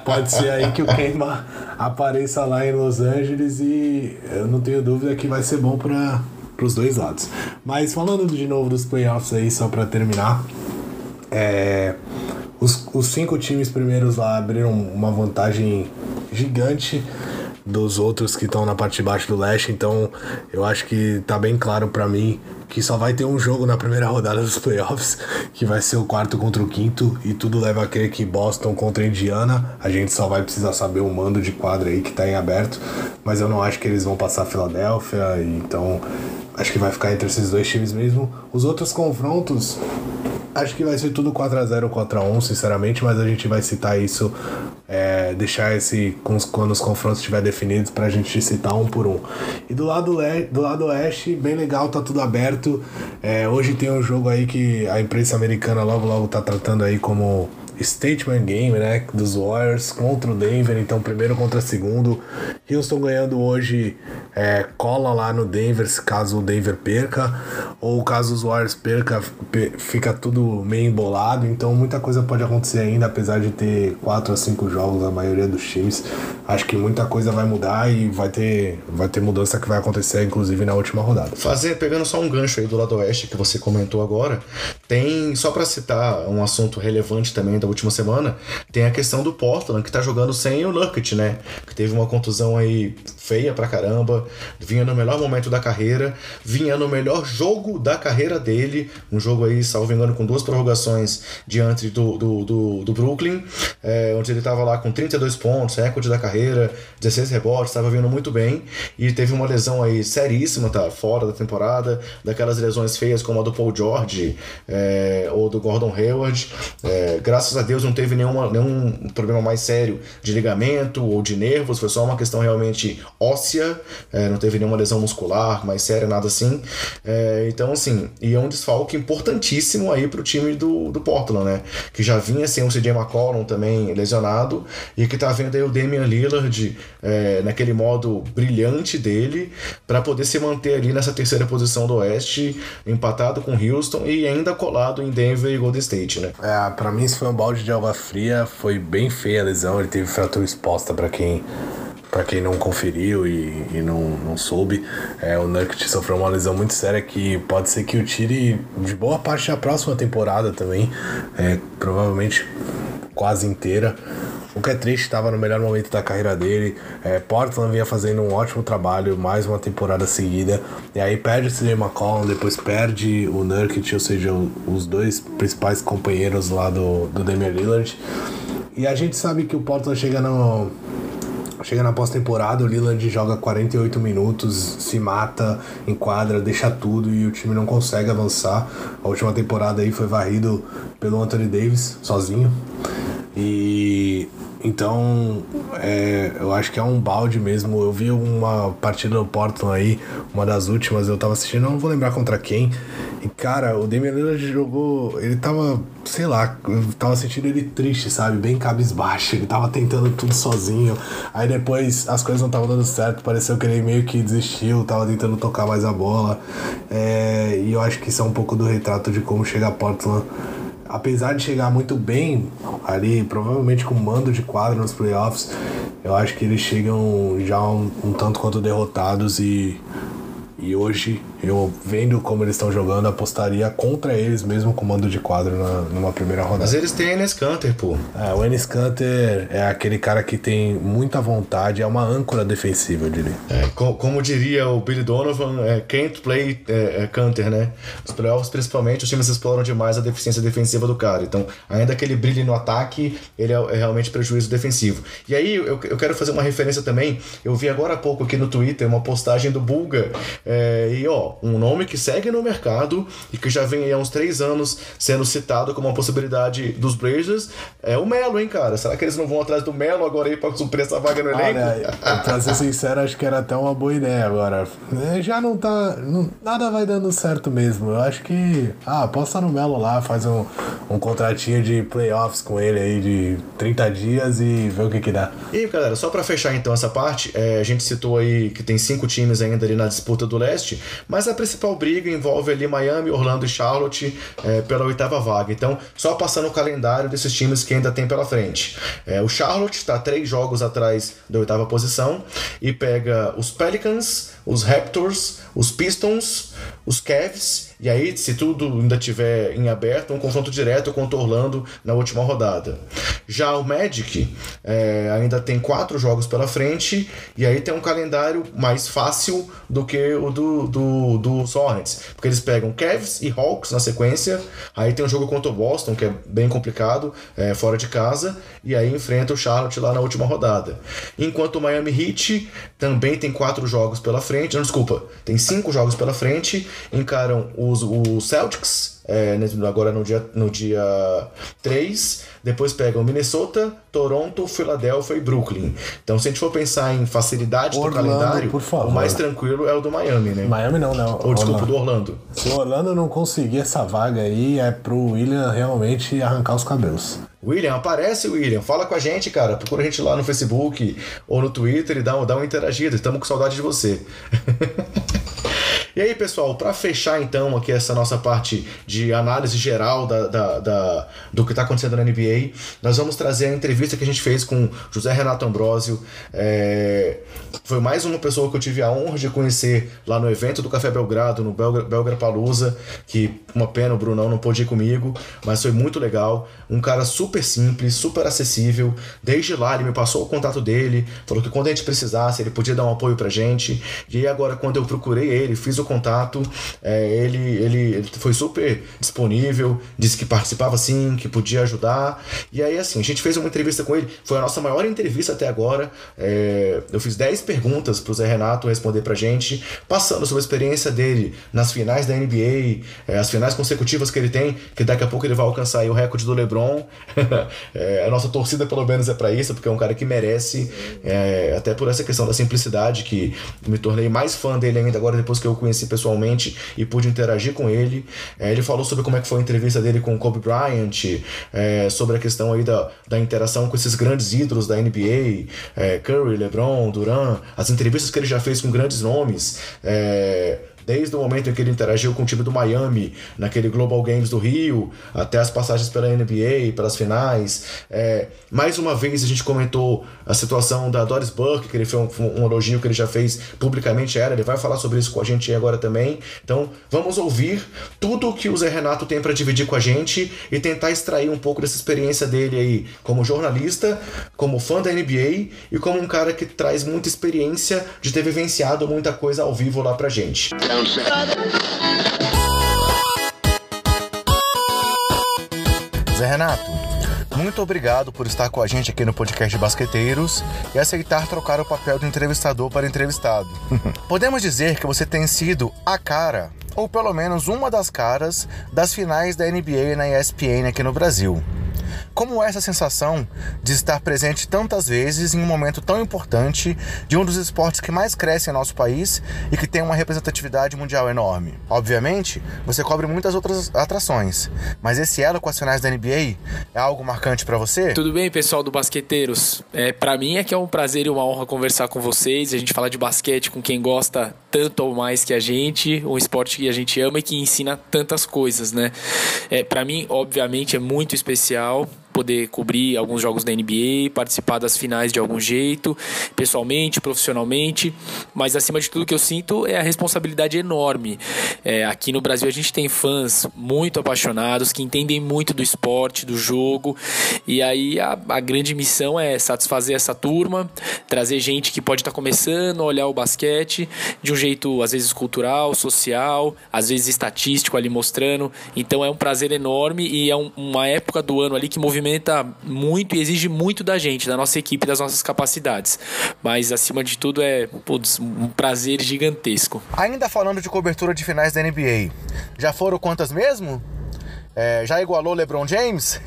pode ser aí que o Kemba apareça lá em Los Angeles e eu não tenho dúvida que vai ser bom para os dois lados. Mas falando de novo dos playoffs aí, só para terminar. É os, os cinco times primeiros lá abriram uma vantagem gigante dos outros que estão na parte de baixo do leste, então eu acho que tá bem claro para mim que só vai ter um jogo na primeira rodada dos playoffs, que vai ser o quarto contra o quinto, e tudo leva a crer que Boston contra Indiana, a gente só vai precisar saber o mando de quadra aí que tá em aberto, mas eu não acho que eles vão passar a Filadélfia, então acho que vai ficar entre esses dois times mesmo. Os outros confrontos, Acho que vai ser tudo 4x0 ou 4x1, sinceramente, mas a gente vai citar isso, é, deixar esse quando os confrontos estiver definidos pra gente citar um por um. E do lado, do lado oeste, bem legal, tá tudo aberto. É, hoje tem um jogo aí que a imprensa americana logo logo tá tratando aí como statement game, né, dos Warriors contra o Denver, então primeiro contra segundo. Houston ganhando hoje é, cola lá no Denver, caso o Denver perca, ou caso os Warriors perca, fica tudo meio embolado, então muita coisa pode acontecer ainda, apesar de ter 4 a 5 jogos a maioria dos times. Acho que muita coisa vai mudar e vai ter, vai ter mudança que vai acontecer, inclusive, na última rodada. Fazer, pegando só um gancho aí do lado oeste que você comentou agora, tem, só para citar um assunto relevante também da da última semana, tem a questão do Portland, que tá jogando sem o Nurkic, né? Que teve uma contusão aí feia pra caramba, vinha no melhor momento da carreira, vinha no melhor jogo da carreira dele, um jogo aí, salvo engano, com duas prorrogações diante do, do, do, do Brooklyn, é, onde ele tava lá com 32 pontos, recorde da carreira, 16 rebotes, estava vindo muito bem, e teve uma lesão aí seríssima, tá fora da temporada, daquelas lesões feias como a do Paul George é, ou do Gordon Hayward, é, graças a Deus não teve nenhuma, nenhum problema mais sério de ligamento ou de nervos, foi só uma questão realmente óssea, é, não teve nenhuma lesão muscular mais séria, nada assim. É, então, assim, e é um desfalque importantíssimo aí pro time do, do Portland, né? Que já vinha sem o CJ McCollum também lesionado e que tá vendo aí o Damian Lillard é, naquele modo brilhante dele para poder se manter ali nessa terceira posição do Oeste, empatado com Houston e ainda colado em Denver e Golden State, né? É, pra mim isso foi um balde de água fria, foi bem feia a lesão, ele teve fratura exposta para quem para quem não conferiu e, e, não, não soube, é, o Nurkic sofreu uma lesão muito séria que pode ser que o tire de boa parte da próxima temporada também, é, provavelmente quase inteira. o que é triste, estava no melhor momento da carreira dele. É, Portland vinha fazendo um ótimo trabalho, mais uma temporada seguida. E aí perde o CJ McCollum, depois perde o Nurkic, ou seja, os dois principais companheiros lá do, do Damian Lillard. E a gente sabe que o Portland chega no Chega na pós-temporada, o Lillard joga 48 minutos, se mata, enquadra, deixa tudo e o time não consegue avançar. A última temporada aí foi varrido pelo Anthony Davis sozinho. E então, é, eu acho que é um balde mesmo. Eu vi uma partida do Portland aí, uma das últimas, eu tava assistindo, não vou lembrar contra quem. E cara, o Damian Lillard jogou, ele tava, sei lá, eu tava sentindo ele triste, sabe? Bem cabisbaixo, ele tava tentando tudo sozinho. Aí depois as coisas não estavam dando certo, pareceu que ele meio que desistiu, tava tentando tocar mais a bola. É, e eu acho que isso é um pouco do retrato de como chega a Portland apesar de chegar muito bem ali, provavelmente com mando de quadro nos playoffs, eu acho que eles chegam já um, um tanto quanto derrotados e, e hoje eu vendo como eles estão jogando, apostaria contra eles mesmo com mando de quadro na, numa primeira rodada. Mas eles têm Enes Kanter, pô. É, o Enes Kanter é aquele cara que tem muita vontade, é uma âncora defensiva, eu diria. É, como, como, diria o Billy Donovan, é, can't play é, é, Kanter, né? Os playoffs, principalmente, os times exploram demais a deficiência defensiva do cara. Então, ainda que ele brilhe no ataque, ele é, é realmente prejuízo defensivo. E aí, eu, eu quero fazer uma referência também. Eu vi agora há pouco aqui no Twitter uma postagem do Bulga. É, e, ó, um nome que segue no mercado e que já vem há uns três anos sendo citado como uma possibilidade dos Blazers é o Melo, hein, cara? Será que eles não vão atrás do Melo agora aí pra suprir essa vaga no elenco? Olha, pra ser sincero, acho que era até uma boa ideia agora. É, já não tá. Não, nada vai dando certo mesmo. Eu acho que. Ah, aposta no Melo lá, faz um, um contratinho de playoffs com ele aí de 30 dias e vê o que que dá. E galera, só para fechar então essa parte, é, a gente citou aí que tem cinco times ainda ali na disputa do leste, mas a principal briga envolve ali Miami, Orlando e Charlotte é, pela oitava vaga. Então, só passando o calendário desses times que ainda tem pela frente. É, o Charlotte está três jogos atrás da oitava posição e pega os Pelicans, os Raptors, os Pistons, os Cavs, e aí, se tudo ainda tiver em aberto, um confronto direto contra Orlando na última rodada. Já o Magic é, ainda tem quatro jogos pela frente, e aí tem um calendário mais fácil do que o do, do, do Hornets, porque eles pegam Cavs e Hawks na sequência, aí tem um jogo contra o Boston, que é bem complicado, é, fora de casa, e aí enfrenta o Charlotte lá na última rodada. Enquanto o Miami Heat também tem quatro jogos pela frente, não, desculpa, tem cinco jogos pela frente, encaram os, os Celtics, é, agora no dia, no dia 3. Depois pegam Minnesota, Toronto, Filadélfia e Brooklyn. Então, se a gente for pensar em facilidade Orlando, do calendário, o mais tranquilo é o do Miami, né? Miami não, não. Ou desculpa, do Orlando. Se o Orlando não conseguir essa vaga aí, é pro William realmente arrancar os cabelos. William, aparece, William. Fala com a gente, cara. Procura a gente lá no Facebook ou no Twitter e dá, dá uma interagida. Estamos com saudade de você. E aí, pessoal, para fechar então aqui essa nossa parte de análise geral da, da, da do que está acontecendo na NBA, nós vamos trazer a entrevista que a gente fez com José Renato Ambrosio. É... Foi mais uma pessoa que eu tive a honra de conhecer lá no evento do Café Belgrado, no Belgra, Belgra Palusa, que uma pena o Brunão não pôde ir comigo, mas foi muito legal. Um cara super simples, super acessível. Desde lá ele me passou o contato dele, falou que quando a gente precisasse ele podia dar um apoio pra gente. E agora quando eu procurei ele, fiz o contato, é, ele, ele, ele foi super disponível, disse que participava sim, que podia ajudar. E aí, assim, a gente fez uma entrevista com ele, foi a nossa maior entrevista até agora. É, eu fiz 10 perguntas pro Zé Renato responder pra gente, passando sobre a experiência dele nas finais da NBA, é, as finais consecutivas que ele tem, que daqui a pouco ele vai alcançar o recorde do LeBron. é, a nossa torcida, pelo menos, é para isso, porque é um cara que merece, é, até por essa questão da simplicidade, que me tornei mais fã dele ainda agora depois que eu conheci conheci pessoalmente e pude interagir com ele. É, ele falou sobre como é que foi a entrevista dele com o Kobe Bryant, é, sobre a questão aí da, da interação com esses grandes ídolos da NBA, é, Curry, LeBron, Duran, as entrevistas que ele já fez com grandes nomes. É, desde o momento em que ele interagiu com o time do Miami, naquele Global Games do Rio, até as passagens pela NBA, pelas finais. É, mais uma vez a gente comentou a situação da Doris Burke, que ele foi um, um elogio que ele já fez publicamente a ela, ele vai falar sobre isso com a gente agora também. Então vamos ouvir tudo o que o Zé Renato tem para dividir com a gente e tentar extrair um pouco dessa experiência dele aí como jornalista, como fã da NBA e como um cara que traz muita experiência de ter vivenciado muita coisa ao vivo lá pra gente. Zé Renato, muito obrigado por estar com a gente aqui no podcast Basqueteiros e aceitar trocar o papel de entrevistador para entrevistado. Podemos dizer que você tem sido a cara, ou pelo menos uma das caras, das finais da NBA na ESPN aqui no Brasil. Como é essa sensação de estar presente tantas vezes em um momento tão importante de um dos esportes que mais cresce em nosso país e que tem uma representatividade mundial enorme? Obviamente, você cobre muitas outras atrações, mas esse elo com as finais da NBA é algo marcante para você? Tudo bem, pessoal do Basqueteiros? É, para mim é que é um prazer e uma honra conversar com vocês, a gente falar de basquete com quem gosta tanto ou mais que a gente, um esporte que a gente ama e que ensina tantas coisas, né? É, para mim, obviamente, é muito especial poder cobrir alguns jogos da NBA, participar das finais de algum jeito, pessoalmente, profissionalmente, mas acima de tudo que eu sinto é a responsabilidade enorme. É, aqui no Brasil a gente tem fãs muito apaixonados que entendem muito do esporte, do jogo, e aí a, a grande missão é satisfazer essa turma, trazer gente que pode estar tá começando a olhar o basquete de um jeito às vezes cultural, social, às vezes estatístico ali mostrando. Então é um prazer enorme e é um, uma época do ano ali que movimenta movimenta muito e exige muito da gente, da nossa equipe, das nossas capacidades. Mas acima de tudo é putz, um prazer gigantesco. Ainda falando de cobertura de finais da NBA, já foram quantas mesmo? É, já igualou LeBron James?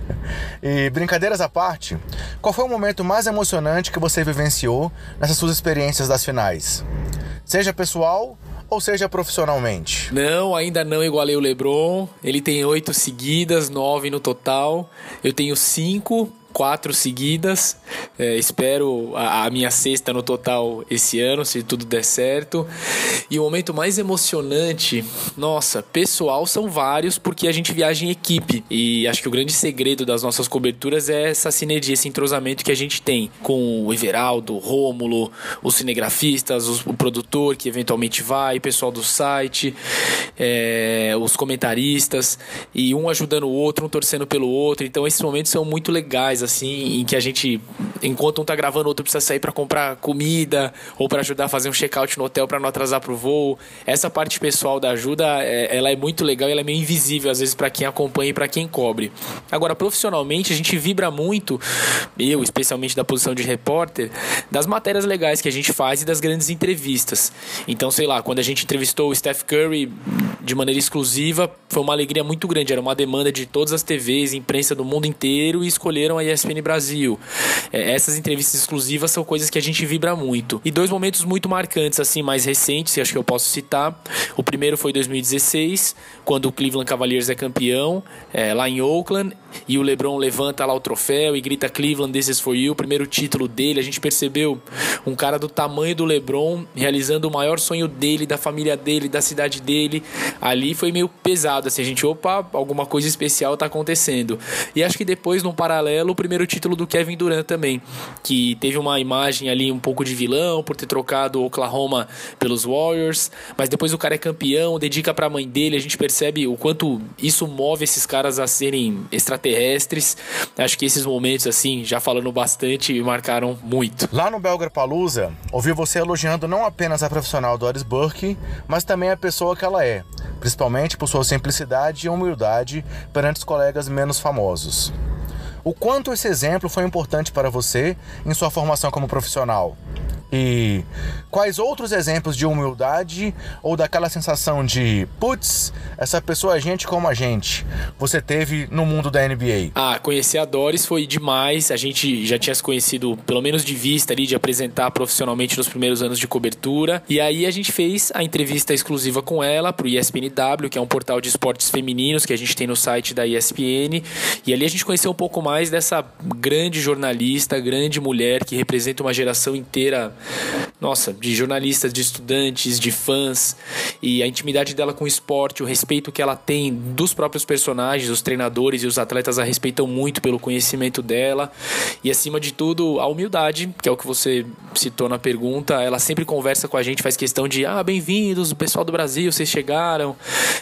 e brincadeiras à parte, qual foi o momento mais emocionante que você vivenciou nessas suas experiências das finais? Seja pessoal ou seja profissionalmente? Não, ainda não igualei o LeBron. Ele tem oito seguidas, nove no total. Eu tenho cinco quatro seguidas. É, espero a, a, minha sexta no total esse ano, se tudo der certo. E o momento mais emocionante, nossa, pessoal são vários, porque a gente viaja em equipe. E acho que o grande segredo das nossas coberturas é essa sinergia, esse entrosamento que a gente tem com o Everaldo, o Rômulo, os cinegrafistas, os, o produtor que eventualmente vai, o pessoal do site, é, os comentaristas, e um ajudando o outro, um torcendo pelo outro. Então esses momentos são muito legais assim, em que a gente, enquanto um tá gravando, o outro precisa sair para comprar comida ou para ajudar a fazer um check-out no hotel para não atrasar pro voo. Essa parte pessoal da ajuda, é, ela é muito legal e ela é meio invisível às vezes para quem acompanha e para quem cobre. Agora, profissionalmente, a gente vibra muito, eu especialmente da posição de repórter, das matérias legais que a gente faz e das grandes entrevistas. Então, sei lá, quando a gente entrevistou o Steph Curry de maneira exclusiva, foi uma alegria muito grande, era uma demanda de todas as TVs, imprensa do mundo inteiro e escolheram a ESPN Brasil. É, essas entrevistas exclusivas são coisas que a gente vibra muito. E dois momentos muito marcantes, assim, mais recentes, acho que eu posso citar. O primeiro foi 2016, quando o Cleveland Cavaliers é campeão, é, lá em Oakland, e o LeBron levanta lá o troféu e grita Cleveland, this is for you, o primeiro título dele. A gente percebeu um cara do tamanho do LeBron realizando o maior sonho dele, da família dele, da cidade dele. Ali foi meio pesado, assim, a gente, opa, alguma coisa especial tá acontecendo. E acho que depois, num paralelo, primeiro título do Kevin Durant também, que teve uma imagem ali um pouco de vilão por ter trocado o Oklahoma pelos Warriors, mas depois o cara é campeão, dedica para a mãe dele, a gente percebe o quanto isso move esses caras a serem extraterrestres. Acho que esses momentos assim, já falando bastante, marcaram muito. Lá no Belgra Palusa, ouvi você elogiando não apenas a profissional Doris Burke, mas também a pessoa que ela é, principalmente por sua simplicidade e humildade perante os colegas menos famosos. O quanto esse exemplo foi importante para você em sua formação como profissional? E quais outros exemplos de humildade ou daquela sensação de putz, essa pessoa é gente como a gente, você teve no mundo da NBA? Ah, conhecer a Doris foi demais. A gente já tinha se conhecido, pelo menos de vista ali, de apresentar profissionalmente nos primeiros anos de cobertura. E aí a gente fez a entrevista exclusiva com ela pro ESPNW, que é um portal de esportes femininos que a gente tem no site da ESPN. E ali a gente conheceu um pouco mais dessa grande jornalista, grande mulher que representa uma geração inteira nossa, de jornalistas, de estudantes, de fãs, e a intimidade dela com o esporte, o respeito que ela tem dos próprios personagens, os treinadores e os atletas a respeitam muito pelo conhecimento dela, e acima de tudo, a humildade, que é o que você citou na pergunta, ela sempre conversa com a gente, faz questão de, ah, bem-vindos, o pessoal do Brasil, vocês chegaram.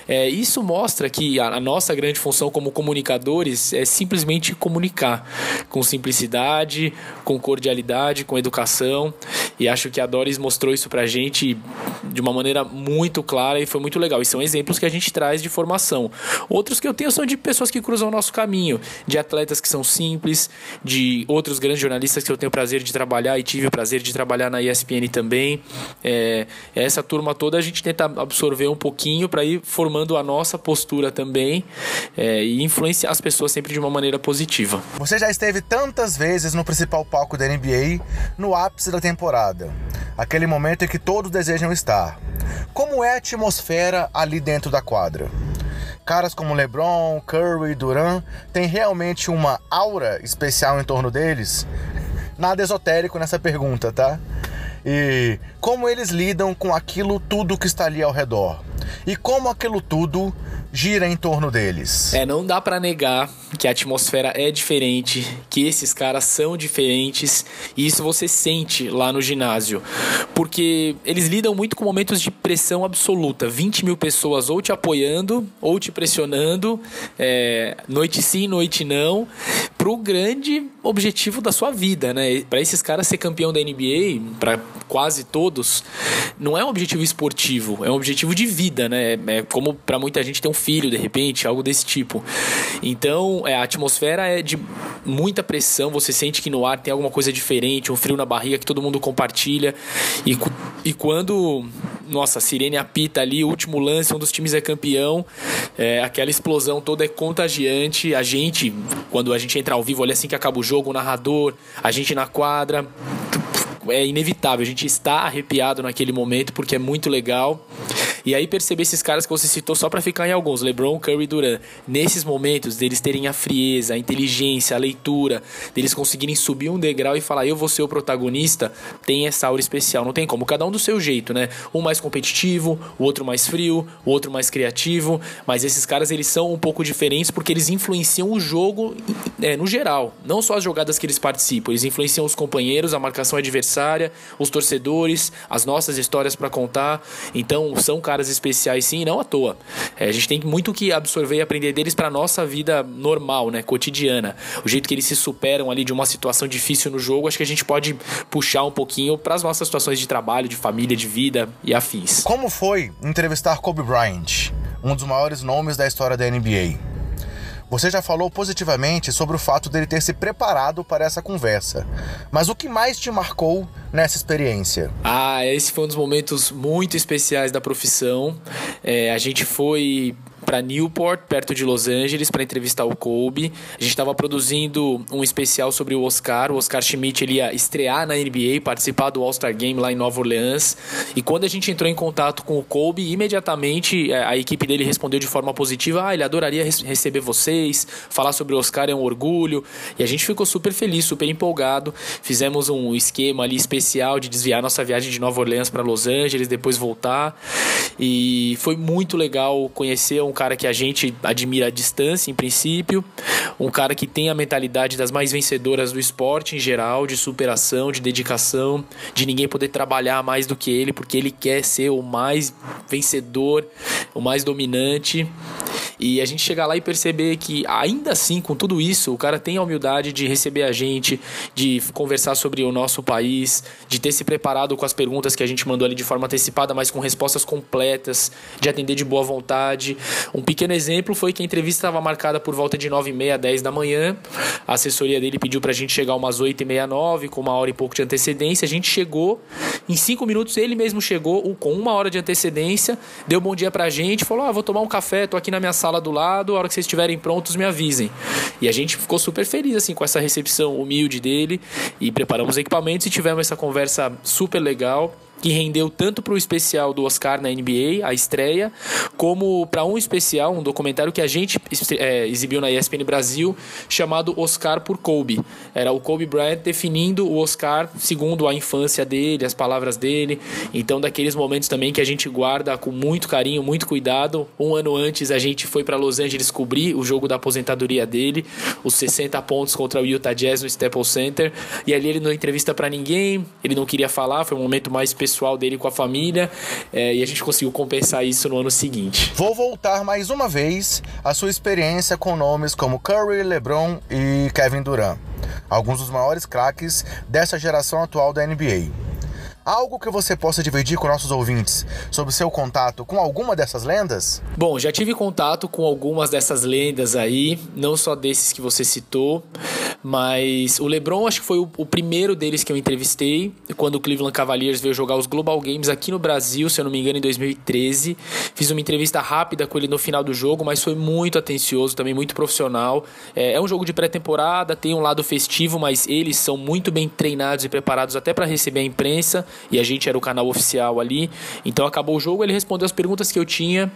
É, isso mostra que a, a nossa grande função como comunicadores é simplesmente comunicar, com simplicidade, com cordialidade, com educação, e acho que a Doris mostrou isso pra gente de uma maneira muito clara e foi muito legal. E são exemplos que a gente traz de formação. Outros que eu tenho são de pessoas que cruzam o nosso caminho, de atletas que são simples, de outros grandes jornalistas que eu tenho o prazer de trabalhar e tive o prazer de trabalhar na ESPN também. É, essa turma toda a gente tenta absorver um pouquinho para ir formando a nossa postura também é, e influenciar as pessoas sempre de uma maneira positiva. Você já esteve tantas vezes no principal palco da NBA, no ápice da temporada, aquele momento em que todos desejam estar. Como é a atmosfera ali dentro da quadra? Caras como LeBron, Curry, Durant têm realmente uma aura especial em torno deles? Nada esotérico nessa pergunta, tá? E como eles lidam com aquilo tudo que está ali ao redor? E como aquilo tudo gira em torno deles. É, não dá para negar que a atmosfera é diferente, que esses caras são diferentes, e isso você sente lá no ginásio. Porque eles lidam muito com momentos de pressão absoluta 20 mil pessoas ou te apoiando, ou te pressionando, é, noite sim, noite não, pro grande objetivo da sua vida, né? Para esses caras ser campeão da NBA, para quase todos, não é um objetivo esportivo, é um objetivo de vida, né? É como para muita gente ter um filho, de repente, algo desse tipo. Então, é, a atmosfera é de muita pressão, você sente que no ar tem alguma coisa diferente, um frio na barriga que todo mundo compartilha. E, e quando, nossa, a sirene apita ali, último lance, um dos times é campeão, é, aquela explosão toda é contagiante. A gente, quando a gente entra ao vivo, olha assim que acaba o jogo, o narrador, a gente na quadra é inevitável. A gente está arrepiado naquele momento porque é muito legal. E aí perceber esses caras que você citou só para ficar em alguns, LeBron, Curry, Durant, nesses momentos deles terem a frieza, a inteligência, a leitura, deles conseguirem subir um degrau e falar eu vou ser o protagonista, tem essa aura especial, não tem como, cada um do seu jeito, né? Um mais competitivo, o outro mais frio, o outro mais criativo, mas esses caras eles são um pouco diferentes porque eles influenciam o jogo é, no geral, não só as jogadas que eles participam, eles influenciam os companheiros, a marcação adversária, os torcedores, as nossas histórias para contar. Então são caras caras especiais sim, não à toa. É, a gente tem muito que absorver e aprender deles para nossa vida normal, né, cotidiana. O jeito que eles se superam ali de uma situação difícil no jogo, acho que a gente pode puxar um pouquinho para as nossas situações de trabalho, de família, de vida e afins. Como foi entrevistar Kobe Bryant, um dos maiores nomes da história da NBA? Você já falou positivamente sobre o fato dele ter se preparado para essa conversa. Mas o que mais te marcou nessa experiência? Ah, esse foi um dos momentos muito especiais da profissão. É, a gente foi para Newport, perto de Los Angeles, para entrevistar o Kobe. A gente estava produzindo um especial sobre o Oscar. O Oscar Schmidt ele ia estrear na NBA, participar do All-Star Game lá em Nova Orleans. E quando a gente entrou em contato com o Kobe, imediatamente é, a equipe dele respondeu de forma positiva: ah, ele adoraria receber vocês, falar sobre o Oscar é um orgulho. E a gente ficou super feliz, super empolgado. Fizemos um esquema ali especial de desviar nossa viagem de Nova Orleans para Los Angeles, depois voltar. E foi muito legal conhecer um um cara que a gente admira à distância, em princípio, um cara que tem a mentalidade das mais vencedoras do esporte em geral, de superação, de dedicação, de ninguém poder trabalhar mais do que ele, porque ele quer ser o mais vencedor, o mais dominante. E a gente chegar lá e perceber que, ainda assim, com tudo isso, o cara tem a humildade de receber a gente, de conversar sobre o nosso país, de ter se preparado com as perguntas que a gente mandou ali de forma antecipada, mas com respostas completas, de atender de boa vontade. Um pequeno exemplo foi que a entrevista estava marcada por volta de 9 e meia, 10 da manhã. A assessoria dele pediu para a gente chegar umas 8 e meia, 9, com uma hora e pouco de antecedência. A gente chegou, em 5 minutos ele mesmo chegou com uma hora de antecedência, deu bom dia para a gente, falou: ah, vou tomar um café, tô aqui na minha sala sala do lado, a hora que vocês estiverem prontos, me avisem. E a gente ficou super feliz assim com essa recepção humilde dele e preparamos equipamentos e tivemos essa conversa super legal. Que rendeu tanto para o especial do Oscar na NBA, a estreia, como para um especial, um documentário que a gente é, exibiu na ESPN Brasil, chamado Oscar por Kobe. Era o Kobe Bryant definindo o Oscar segundo a infância dele, as palavras dele. Então, daqueles momentos também que a gente guarda com muito carinho, muito cuidado. Um ano antes, a gente foi para Los Angeles cobrir o jogo da aposentadoria dele, os 60 pontos contra o Utah Jazz no Staples Center. E ali ele não entrevista para ninguém, ele não queria falar, foi um momento mais pessoal dele com a família. É, e a gente conseguiu compensar isso no ano seguinte. Vou voltar mais uma vez à sua experiência com nomes como Curry, LeBron e Kevin Durant, alguns dos maiores craques dessa geração atual da NBA. Algo que você possa dividir com nossos ouvintes sobre seu contato com alguma dessas lendas? Bom, já tive contato com algumas dessas lendas aí, não só desses que você citou, mas o LeBron acho que foi o, o primeiro deles que eu entrevistei quando o Cleveland Cavaliers veio jogar os Global Games aqui no Brasil, se eu não me engano, em 2013. Fiz uma entrevista rápida com ele no final do jogo, mas foi muito atencioso, também muito profissional. É, é um jogo de pré-temporada, tem um lado festivo, mas eles são muito bem treinados e preparados até para receber a imprensa e a gente era o canal oficial ali. Então acabou o jogo, ele respondeu as perguntas que eu tinha.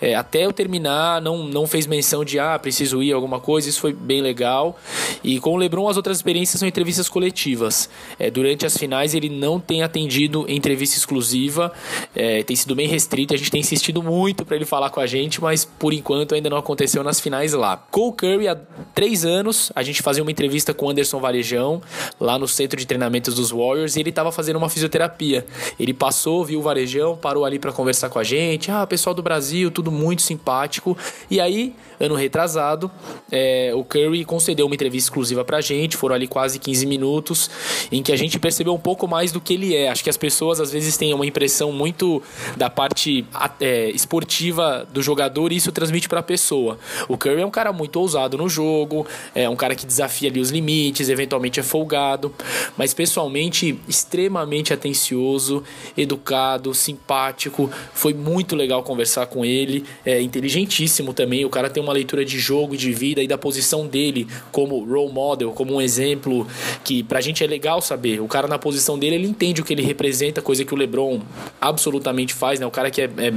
É, até eu terminar, não, não fez menção de ah, preciso ir, alguma coisa. Isso foi bem legal. E com o Lebron, as outras experiências são entrevistas coletivas. É, durante as finais, ele não tem atendido entrevista exclusiva, é, tem sido bem restrito. A gente tem insistido muito para ele falar com a gente, mas por enquanto ainda não aconteceu nas finais lá. Com o Curry, há três anos, a gente fazia uma entrevista com o Anderson Varejão, lá no centro de treinamentos dos Warriors, e ele estava fazendo uma fisioterapia fisioterapia. Ele passou, viu o varejão, parou ali para conversar com a gente. Ah, pessoal do Brasil, tudo muito simpático. E aí, ano retrasado, é, o Curry concedeu uma entrevista exclusiva pra gente. Foram ali quase 15 minutos, em que a gente percebeu um pouco mais do que ele é. Acho que as pessoas às vezes têm uma impressão muito da parte é, esportiva do jogador e isso transmite para a pessoa. O Curry é um cara muito ousado no jogo, é um cara que desafia ali os limites, eventualmente é folgado, mas pessoalmente extremamente atencioso, educado, simpático. Foi muito legal conversar com ele. É inteligentíssimo também. O cara tem uma leitura de jogo, de vida e da posição dele como role model, como um exemplo que pra gente é legal saber. O cara na posição dele, ele entende o que ele representa, coisa que o LeBron absolutamente faz, né? O cara que é, é,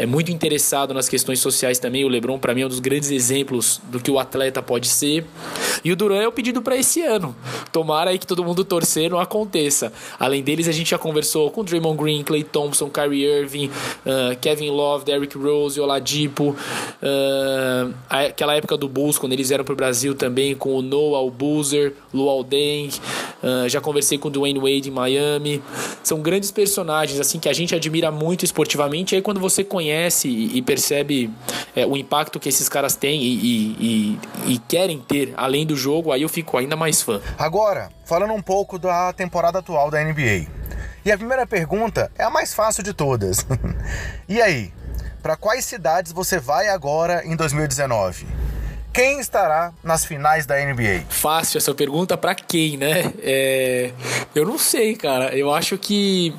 é muito interessado nas questões sociais também. O LeBron, para mim, é um dos grandes exemplos do que o atleta pode ser. E o Duran é o pedido para esse ano. Tomara aí que todo mundo torcer não aconteça. Além deles, a gente gente já conversou com Draymond Green, Clay Thompson, Kyrie Irving, uh, Kevin Love, Derrick Rose, Oladipo, uh, aquela época do Bulls, quando eles vieram para o Brasil também, com o Noah, o Boozer, Luol Deng, uh, já conversei com o Dwayne Wade em Miami. São grandes personagens, assim, que a gente admira muito esportivamente, e aí quando você conhece e, e percebe é, o impacto que esses caras têm e, e, e querem ter além do jogo, aí eu fico ainda mais fã. Agora, falando um pouco da temporada atual da NBA. E a primeira pergunta é a mais fácil de todas. e aí, para quais cidades você vai agora em 2019? Quem estará nas finais da NBA? Fácil essa pergunta para quem, né? É... Eu não sei, cara. Eu acho que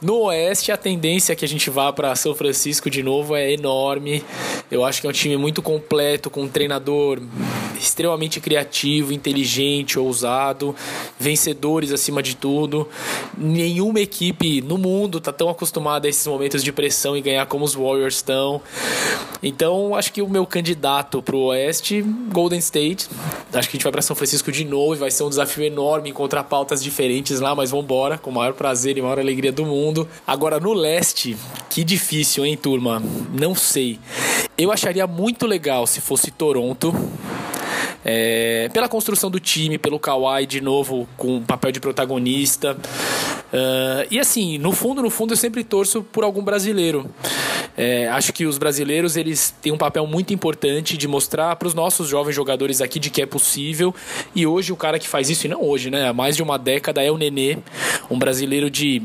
no Oeste a tendência que a gente vá para São Francisco de novo é enorme. Eu acho que é um time muito completo, com um treinador extremamente criativo, inteligente, ousado, vencedores acima de tudo. Nenhuma equipe no mundo tá tão acostumada a esses momentos de pressão e ganhar como os Warriors estão. Então, acho que o meu candidato pro Oeste Golden State. Acho que a gente vai para São Francisco de novo e vai ser um desafio enorme encontrar pautas diferentes lá, mas vamos embora, com o maior prazer e maior alegria do mundo. Agora no leste, que difícil, hein, turma? Não sei. Eu acharia muito legal se fosse Toronto. É, pela construção do time, pelo Kawhi de novo com papel de protagonista. Uh, e assim, no fundo, no fundo, eu sempre torço por algum brasileiro. É, acho que os brasileiros eles têm um papel muito importante de mostrar para os nossos jovens jogadores aqui de que é possível. E hoje o cara que faz isso, e não hoje, né? Há mais de uma década é o Nenê, um brasileiro de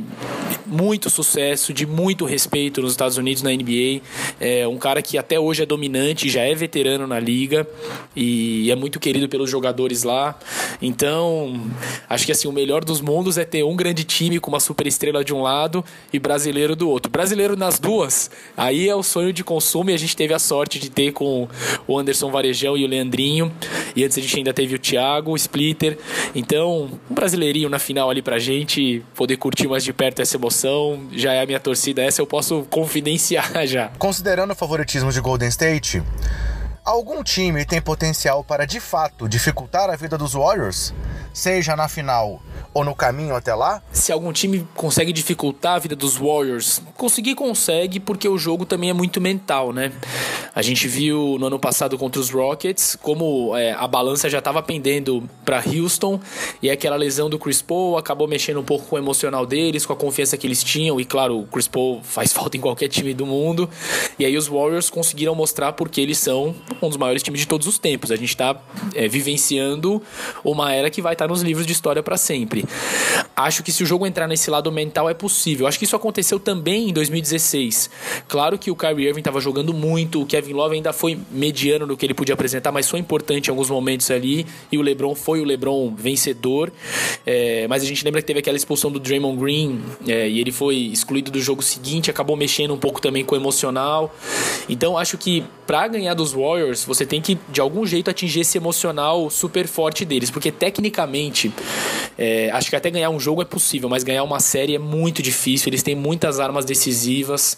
muito sucesso, de muito respeito nos Estados Unidos na NBA. É um cara que até hoje é dominante, já é veterano na liga e é muito querido pelos jogadores lá. Então, acho que assim o melhor dos mundos é ter um grande time com uma super estrela de um lado e brasileiro do outro. Brasileiro nas duas, aí é o sonho de consumo e a gente teve a sorte de ter com o Anderson Varejão e o Leandrinho. E antes a gente ainda teve o Thiago, o Splitter. Então, um brasileirinho na final ali pra gente poder curtir mais de perto essa emoção, já é a minha torcida. Essa eu posso confidenciar já. Considerando o favoritismo de Golden State, algum time tem potencial para de fato dificultar a vida dos Warriors? Seja na final ou no caminho até lá? Se algum time consegue dificultar a vida dos Warriors, conseguir consegue, porque o jogo também é muito mental, né? A gente viu no ano passado contra os Rockets como é, a balança já estava pendendo para Houston e aquela lesão do Chris Paul acabou mexendo um pouco com o emocional deles, com a confiança que eles tinham. E claro, o Chris Paul faz falta em qualquer time do mundo. E aí os Warriors conseguiram mostrar porque eles são um dos maiores times de todos os tempos. A gente está é, vivenciando uma era que vai estar tá nos livros de história para sempre. Acho que se o jogo entrar nesse lado mental é possível. Acho que isso aconteceu também em 2016. Claro que o Kyrie Irving estava jogando muito, o Kevin Love ainda foi mediano no que ele podia apresentar, mas foi importante em alguns momentos ali. E o LeBron foi o LeBron vencedor. É, mas a gente lembra que teve aquela expulsão do Draymond Green é, e ele foi excluído do jogo seguinte, acabou mexendo um pouco também com o emocional. Então acho que para ganhar dos Warriors, você tem que de algum jeito atingir esse emocional super forte deles, porque tecnicamente é, acho que até ganhar um jogo é possível, mas ganhar uma série é muito difícil. Eles têm muitas armas decisivas,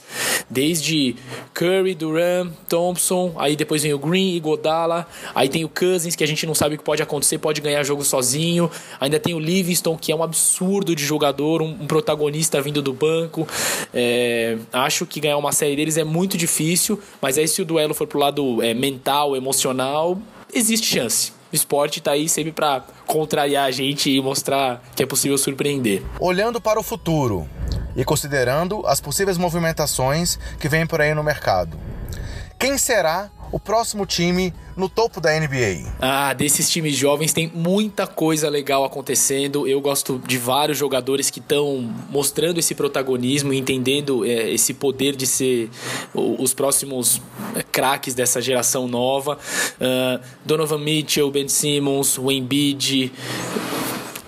desde Curry, Durant, Thompson, aí depois vem o Green e Godala, aí tem o Cousins, que a gente não sabe o que pode acontecer, pode ganhar jogo sozinho. Ainda tem o Livingston, que é um absurdo de jogador, um, um protagonista vindo do banco. É, acho que ganhar uma série deles é muito difícil, mas aí se o duelo for pro lado é, mental, emocional, existe chance o esporte está aí sempre para contrariar a gente e mostrar que é possível surpreender. Olhando para o futuro e considerando as possíveis movimentações que vêm por aí no mercado, quem será o próximo time no topo da NBA? Ah, desses times jovens tem muita coisa legal acontecendo. Eu gosto de vários jogadores que estão mostrando esse protagonismo entendendo é, esse poder de ser os próximos é, craques dessa geração nova. Uh, Donovan Mitchell, Ben Simmons, o Embiid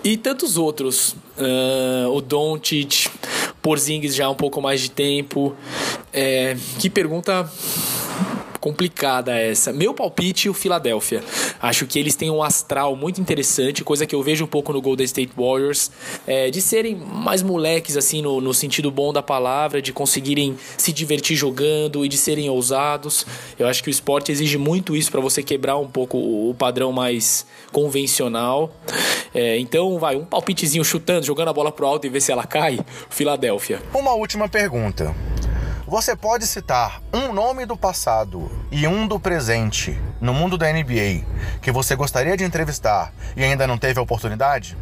e tantos outros. Uh, o Doncic, Porzingis já há um pouco mais de tempo. É, que pergunta complicada essa. Meu palpite, o Philadelphia. Acho que eles têm um astral muito interessante, coisa que eu vejo um pouco no Golden State Warriors, é, de serem mais moleques, assim, no, no sentido bom da palavra, de conseguirem se divertir jogando e de serem ousados. Eu acho que o esporte exige muito isso para você quebrar um pouco o padrão mais convencional. É, então, vai, um palpitezinho chutando, jogando a bola pro alto e ver se ela cai. Philadelphia. Uma última pergunta. Você pode citar um nome do passado e um do presente no mundo da NBA que você gostaria de entrevistar e ainda não teve a oportunidade?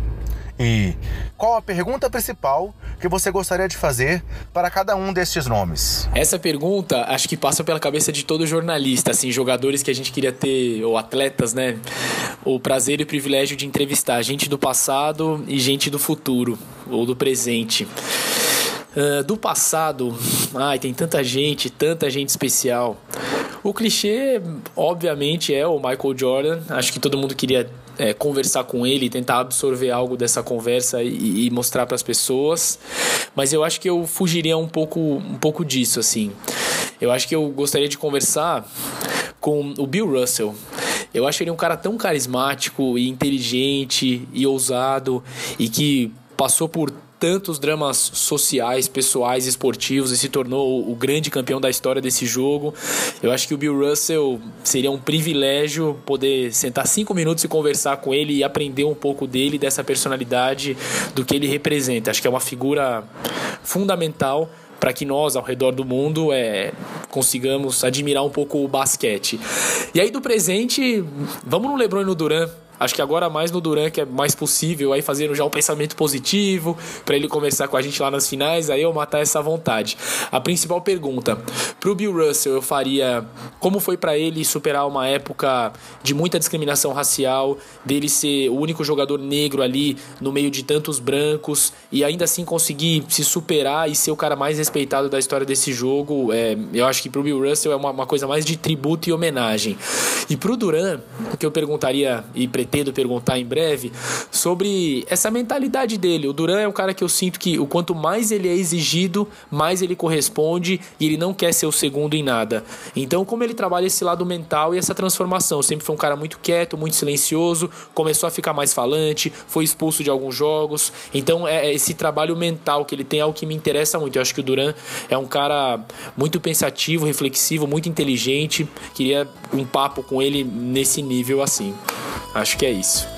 E qual a pergunta principal que você gostaria de fazer para cada um destes nomes? Essa pergunta acho que passa pela cabeça de todo jornalista, assim, jogadores que a gente queria ter, ou atletas, né? O prazer e o privilégio de entrevistar gente do passado e gente do futuro, ou do presente. Uh, do passado, ai, tem tanta gente, tanta gente especial. O clichê, obviamente, é o Michael Jordan. Acho que todo mundo queria é, conversar com ele, tentar absorver algo dessa conversa e, e mostrar para as pessoas. Mas eu acho que eu fugiria um pouco, um pouco disso, assim. Eu acho que eu gostaria de conversar com o Bill Russell. Eu acho ele um cara tão carismático e inteligente e ousado e que passou por tantos dramas sociais, pessoais, esportivos e se tornou o grande campeão da história desse jogo. Eu acho que o Bill Russell seria um privilégio poder sentar cinco minutos e conversar com ele e aprender um pouco dele, dessa personalidade, do que ele representa. Acho que é uma figura fundamental para que nós, ao redor do mundo, é, consigamos admirar um pouco o basquete. E aí, do presente, vamos no LeBron e no Duran Acho que agora mais no Duran que é mais possível, aí fazendo já um pensamento positivo, para ele conversar com a gente lá nas finais, aí eu matar essa vontade. A principal pergunta, pro Bill Russell eu faria como foi para ele superar uma época de muita discriminação racial, dele ser o único jogador negro ali no meio de tantos brancos e ainda assim conseguir se superar e ser o cara mais respeitado da história desse jogo. É, eu acho que pro Bill Russell é uma, uma coisa mais de tributo e homenagem. E pro Duran, o que eu perguntaria e pretendo perguntar em breve sobre essa mentalidade dele. O Duran é um cara que eu sinto que o quanto mais ele é exigido, mais ele corresponde e ele não quer ser o segundo em nada. Então, como ele trabalha esse lado mental e essa transformação. Sempre foi um cara muito quieto, muito silencioso, começou a ficar mais falante, foi expulso de alguns jogos. Então, é, é esse trabalho mental que ele tem é o que me interessa muito. Eu acho que o Duran é um cara muito pensativo, reflexivo, muito inteligente. Queria um papo com ele nesse nível assim. Acho que é isso.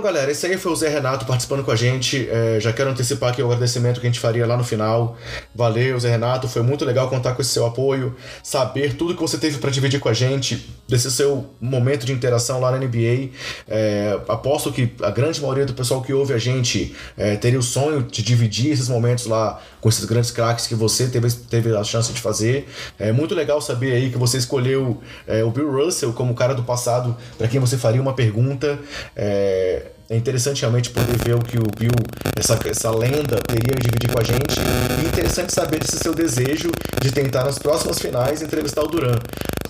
Então, galera, esse aí foi o Zé Renato participando com a gente. É, já quero antecipar aqui o agradecimento que a gente faria lá no final. Valeu, Zé Renato. Foi muito legal contar com esse seu apoio, saber tudo que você teve para dividir com a gente, desse seu momento de interação lá na NBA. É, aposto que a grande maioria do pessoal que ouve a gente é, teria o sonho de dividir esses momentos lá com esses grandes craques que você teve, teve a chance de fazer. É muito legal saber aí que você escolheu é, o Bill Russell como cara do passado para quem você faria uma pergunta. É, é interessante realmente poder ver o que o Bill, essa, essa lenda, teria a dividir com a gente. E interessante saber desse seu desejo de tentar nas próximas finais entrevistar o Duran.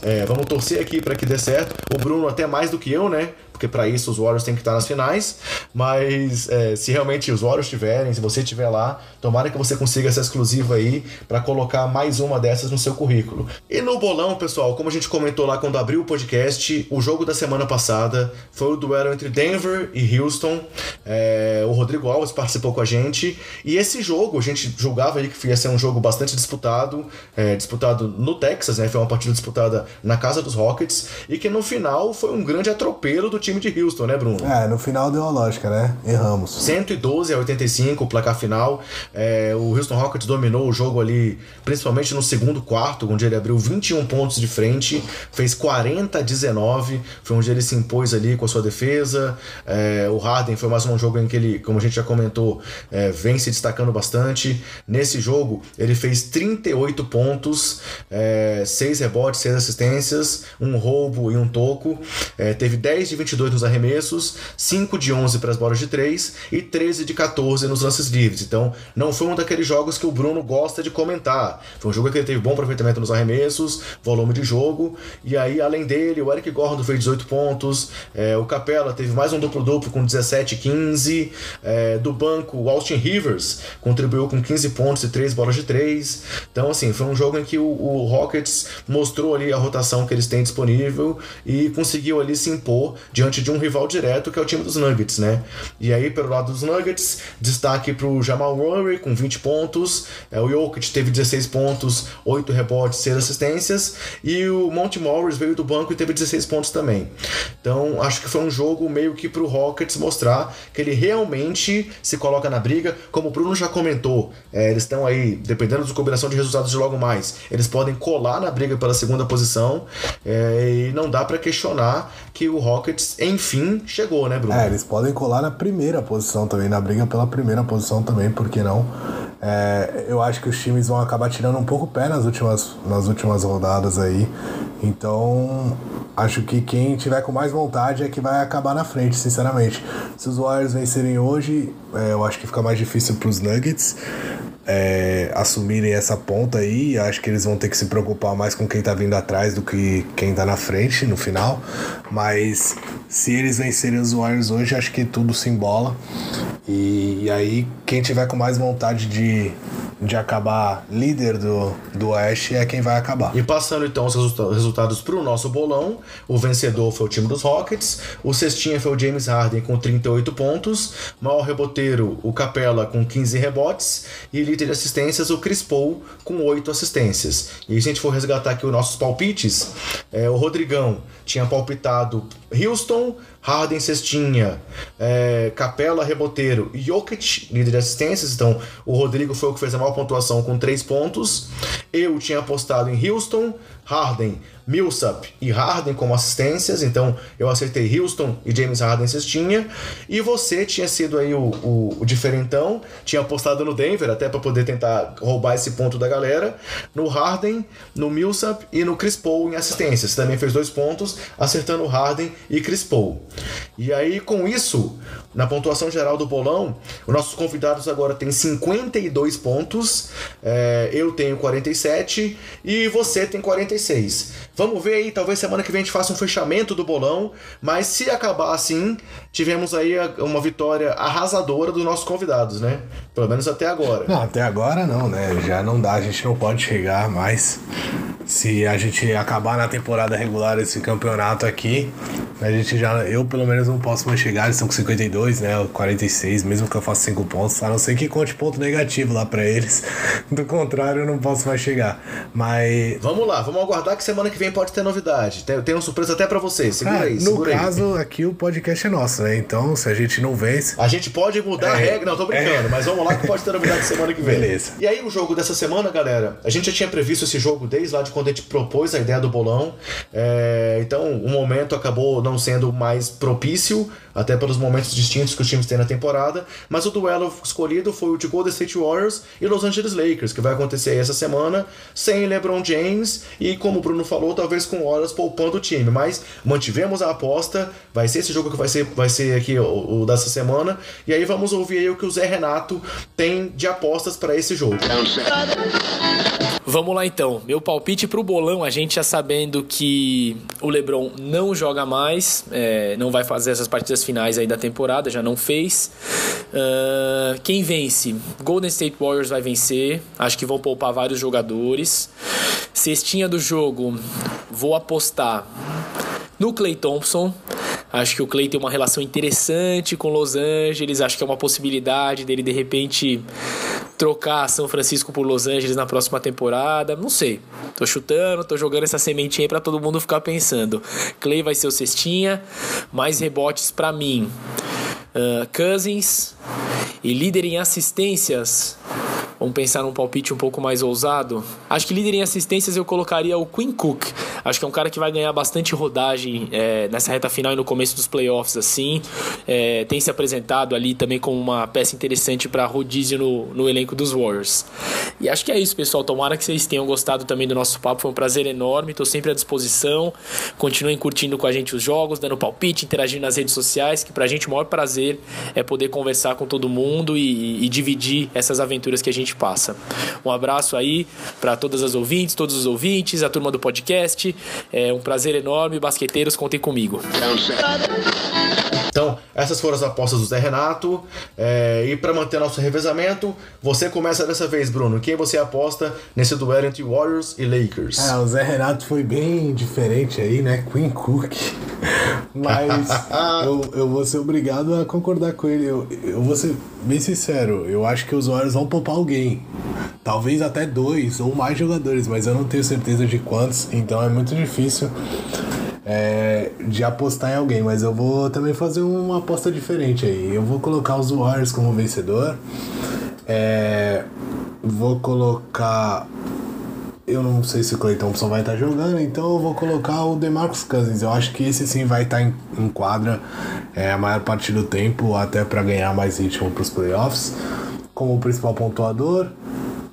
É, vamos torcer aqui para que dê certo. O Bruno, até mais do que eu, né? Porque para isso os Warriors têm que estar nas finais. Mas é, se realmente os Warriors tiverem, se você estiver lá, tomara que você consiga essa exclusiva aí para colocar mais uma dessas no seu currículo. E no bolão, pessoal, como a gente comentou lá quando abriu o podcast, o jogo da semana passada foi o duelo entre Denver e Houston. É, o Rodrigo Alves participou com a gente e esse jogo a gente julgava aí que ia ser um jogo bastante disputado, é, disputado no Texas, né? Foi uma partida disputada na casa dos Rockets e que no final foi um grande atropelo do time time de Houston, né, Bruno? É, no final deu a lógica, né? Erramos. 112 a 85 o placar final. É, o Houston Rockets dominou o jogo ali, principalmente no segundo quarto, onde ele abriu 21 pontos de frente, fez 40 a 19, foi onde ele se impôs ali com a sua defesa. É, o Harden foi mais um jogo em que ele, como a gente já comentou, é, vem se destacando bastante. Nesse jogo, ele fez 38 pontos, é, 6 rebotes, 6 assistências, um roubo e um toco. É, teve 10 de 22 22 nos arremessos, 5 de 11 para as bolas de 3 e 13 de 14 nos lances livres. Então, não foi um daqueles jogos que o Bruno gosta de comentar. Foi um jogo que ele teve bom aproveitamento nos arremessos, volume de jogo, e aí, além dele, o Eric Gordon fez 18 pontos, é, o Capella teve mais um duplo-duplo com 17 e 15, é, do banco, o Austin Rivers contribuiu com 15 pontos e 3 bolas de 3. Então, assim, foi um jogo em que o, o Rockets mostrou ali a rotação que eles têm disponível e conseguiu ali se impor diante diante de um rival direto que é o time dos Nuggets, né? E aí, pelo lado dos Nuggets, destaque para o Jamal Murray com 20 pontos, é, o Jokic teve 16 pontos, 8 rebotes, 6 assistências, e o Monte Morris veio do banco e teve 16 pontos também. Então, acho que foi um jogo meio que para o Rockets mostrar que ele realmente se coloca na briga, como o Bruno já comentou, é, eles estão aí, dependendo da combinação de resultados de logo mais, eles podem colar na briga pela segunda posição, é, e não dá para questionar que o Rockets enfim, chegou, né, Bruno? É, eles podem colar na primeira posição também, na briga pela primeira posição também, por que não? É, eu acho que os times vão acabar tirando um pouco o pé nas últimas, nas últimas rodadas aí. Então, acho que quem tiver com mais vontade é que vai acabar na frente, sinceramente. Se os Warriors vencerem hoje, é, eu acho que fica mais difícil para os Nuggets é, assumirem essa ponta aí. Acho que eles vão ter que se preocupar mais com quem tá vindo atrás do que quem tá na frente no final. Mas se eles vencerem os Warriors hoje, acho que tudo se embola. E, e aí, quem tiver com mais vontade de de acabar líder do, do Oeste é quem vai acabar. E passando então os resultados para o nosso bolão, o vencedor foi o time dos Rockets, o cestinha foi o James Harden com 38 pontos, maior reboteiro o Capella com 15 rebotes e líder de assistências o Chris Paul com 8 assistências. E se a gente for resgatar aqui os nossos palpites, é, o Rodrigão tinha palpitado Houston, Harden cestinha, é, Capela reboteiro, Jokic líder de assistências, então o Rodrigo foi o que fez a maior pontuação com 3 pontos. Eu tinha apostado em Houston, Harden, Millsap e Harden como assistências, então eu acertei Houston e James Harden cestinha, e você tinha sido aí o, o, o diferentão, tinha apostado no Denver até para poder tentar roubar esse ponto da galera, no Harden, no Millsap e no Chris Paul em assistências, também fez dois pontos, acertando Harden e Chris Paul. E aí com isso, na pontuação geral do bolão, os nossos convidados agora têm 52 pontos, é, eu tenho 47 e você tem 46. Vamos ver aí, talvez semana que vem a gente faça um fechamento do bolão, mas se acabar assim, tivemos aí uma vitória arrasadora dos nossos convidados, né? Pelo menos até agora. Não, até agora não, né? Já não dá, a gente não pode chegar mais. Se a gente acabar na temporada regular esse campeonato aqui, a gente já. Eu pelo menos não posso mais chegar, eles estão com 52, né? 46, mesmo que eu faça 5 pontos, a não ser que conte ponto negativo lá para eles. Do contrário, eu não posso mais chegar. Mas. Vamos lá, vamos aguardar que semana que vem pode ter novidade. Tem, tem uma surpresa até para vocês. Segura ah, aí, No segura caso, aí. aqui o podcast é nosso, né? Então, se a gente não vence. A gente pode mudar é, a regra. Não, tô brincando, é. mas vamos lá que pode ter novidade semana que vem. Beleza. E aí, o jogo dessa semana, galera, a gente já tinha previsto esse jogo desde lá de quando a gente propôs a ideia do bolão. É, então, o momento acabou não sendo mais propício, até pelos momentos distintos que os times têm na temporada. Mas o duelo escolhido foi o de Golden State Warriors e Los Angeles Lakers, que vai acontecer essa semana, sem LeBron James e, como o Bruno falou, talvez com horas poupando o time. Mas mantivemos a aposta, vai ser esse jogo que vai ser, vai ser aqui o, o dessa semana. E aí vamos ouvir aí o que o Zé Renato tem de apostas para esse jogo. Vamos lá então. Meu palpite pro bolão, a gente já sabendo que o LeBron não joga mais, é, não vai fazer essas partidas finais aí da temporada, já não fez. Uh, quem vence? Golden State Warriors vai vencer. Acho que vão poupar vários jogadores. Cestinha do jogo, vou apostar no Clay Thompson. Acho que o Clay tem uma relação interessante com Los Angeles. Acho que é uma possibilidade dele de repente trocar São Francisco por Los Angeles na próxima temporada. Não sei. Tô chutando, tô jogando essa sementinha pra todo mundo ficar pensando. Clay vai ser o cestinha. Mais rebotes para mim. Uh, Cousins. E líder em assistências. Vamos pensar num palpite um pouco mais ousado. Acho que líder em assistências eu colocaria o Quinn Cook. Acho que é um cara que vai ganhar bastante rodagem é, nessa reta final e no começo dos playoffs, assim. É, tem se apresentado ali também como uma peça interessante para rodízio no, no elenco dos Warriors. E acho que é isso, pessoal. Tomara que vocês tenham gostado também do nosso papo. Foi um prazer enorme. Estou sempre à disposição. Continuem curtindo com a gente os jogos, dando palpite, interagindo nas redes sociais, que pra gente o maior prazer é poder conversar com todo mundo e, e dividir essas aventuras que a gente gente passa. Um abraço aí para todas as ouvintes, todos os ouvintes, a turma do podcast. É um prazer enorme. Basqueteiros, contem comigo. Então, essas foram as apostas do Zé Renato. É, e para manter nosso revezamento, você começa dessa vez, Bruno. Quem você aposta nesse duelo entre Warriors e Lakers? É, o Zé Renato foi bem diferente aí, né? Queen Cook. Mas eu, eu vou ser obrigado a concordar com ele. Eu, eu vou ser bem sincero. Eu acho que os Warriors vão poupar alguém. Talvez até dois ou mais jogadores, mas eu não tenho certeza de quantos. Então é muito difícil é, de apostar em alguém, mas eu vou também fazer uma aposta diferente aí. Eu vou colocar os Warriors como vencedor. É, vou colocar. Eu não sei se o Clay Thompson vai estar jogando, então eu vou colocar o DeMarcus Cousins. Eu acho que esse sim vai estar em, em quadra é, a maior parte do tempo, até para ganhar mais ritmo para os playoffs, como principal pontuador.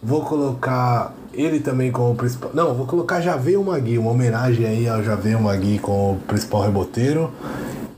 Vou colocar ele também como principal. Não, vou colocar Javeio Magui, uma homenagem aí ao Javeio Magui como principal reboteiro.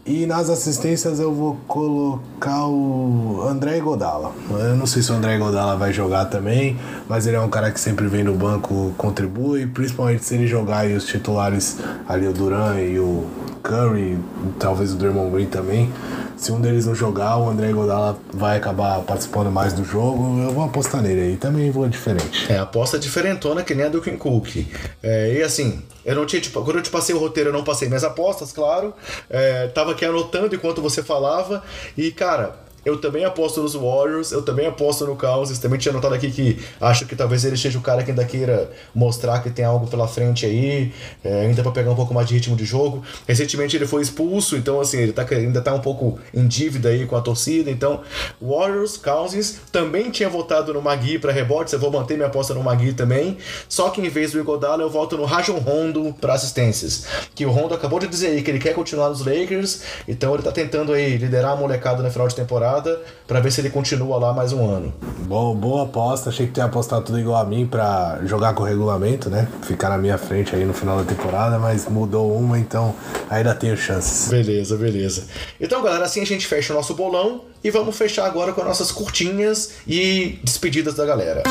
E nas assistências eu vou colocar o André Godala. Eu não sei se o André Godala vai jogar também, mas ele é um cara que sempre vem no banco, contribui, principalmente se ele jogar e os titulares ali, o Duran e o Curry, talvez o Draymond Green também se um deles não jogar, o André Godala vai acabar participando mais do jogo. Eu vou apostar nele aí. Também vou diferente. É, aposta diferentona que nem a do King Cook. É, e assim, eu não tinha, tipo, quando eu te passei o roteiro, eu não passei minhas apostas, claro. É, tava aqui anotando enquanto você falava. E, cara, Eu também aposto nos Warriors, eu também aposto no Kansas. Também tinha notado aqui que acho que talvez ele seja o cara que ainda queira mostrar que tem algo pela frente aí, é, ainda para pegar um pouco mais de ritmo de jogo. Recentemente ele foi expulso, então assim, ele tá, ainda tá um pouco em dívida aí com a torcida. Então, Warriors, Kansas, também tinha votado no Magui para rebotes, eu vou manter minha aposta no Magui também. Só que em vez do Igodala, eu voto no Rajon Rondo para assistências. Que o Rondo acabou de dizer aí que ele quer continuar nos Lakers, então ele tá tentando aí liderar a molecada no final de temporada para ver se ele continua lá mais um ano. Boa, boa aposta, achei que tinha apostado tudo igual a mim para jogar com o regulamento, né? Ficar na minha frente aí no final da temporada, mas mudou uma, então ainda tenho chances. Beleza, beleza. Então, galera, assim a gente fecha o nosso bolão e vamos fechar agora com as nossas curtinhas e despedidas da galera.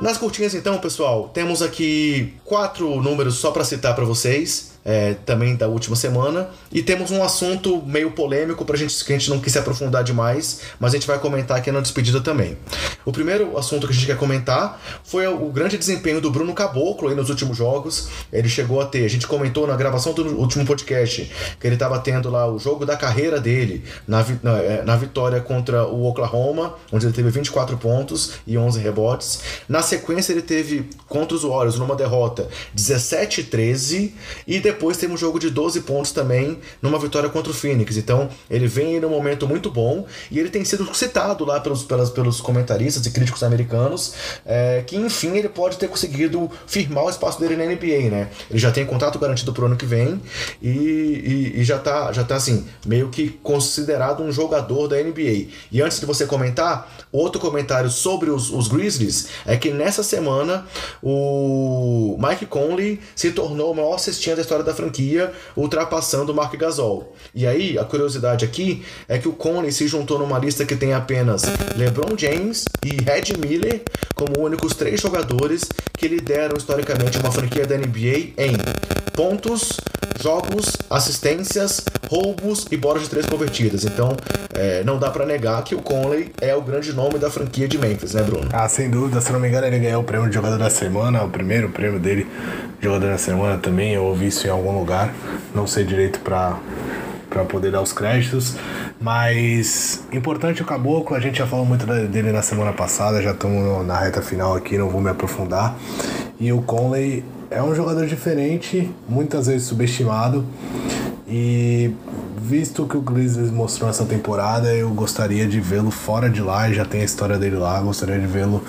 Nas curtinhas, então, pessoal, temos aqui quatro números só para citar para vocês é, também da última semana. E temos um assunto meio polêmico pra gente que a gente não quis aprofundar demais, mas a gente vai comentar aqui na despedida também. O primeiro assunto que a gente quer comentar foi o grande desempenho do Bruno Caboclo aí nos últimos jogos. Ele chegou a ter, a gente comentou na gravação do último podcast que ele estava tendo lá o jogo da carreira dele na, na, é, na vitória contra o Oklahoma, onde ele teve 24 pontos e 11 rebotes. Na sequência, ele teve contra os Warriors numa derrota 17 13 e depois teve um jogo de 12 pontos também numa vitória contra o Phoenix. Então ele vem num momento muito bom e ele tem sido citado lá pelos, pelos, comentaristas e críticos americanos é, que enfim ele pode ter conseguido firmar o espaço dele na NBA, né? Ele já tem contrato garantido pro ano que vem e, e, e já tá já tá assim meio que considerado um jogador da NBA. E antes de você comentar, outro comentário sobre os, os Grizzlies é que nessa semana o Mike Conley se tornou o maior cestinha da história da franquia, ultrapassando Mark Gasol. E aí, a curiosidade aqui é que o Conley se juntou numa lista que tem apenas LeBron James e Red Miller como únicos três jogadores que lideram historicamente uma franquia da NBA em pontos, jogos, assistências, roubos e bolas de três convertidas. Então, é, não dá para negar que o Conley é o grande nome da franquia de Memphis, né, Bruno? Ah, sem dúvida. Se não me engano, ele ganhou o prêmio de jogador da semana, o primeiro prêmio dele de jogador da semana também. Eu ouvi isso em algum lugar. Não sei direito para para poder dar os créditos. Mas importante o Caboclo, a gente já falou muito dele na semana passada, já estamos na reta final aqui, não vou me aprofundar. E o Conley é um jogador diferente, muitas vezes subestimado. E visto que o Grizzlies mostrou essa temporada, eu gostaria de vê-lo fora de lá, já tem a história dele lá, gostaria de vê-lo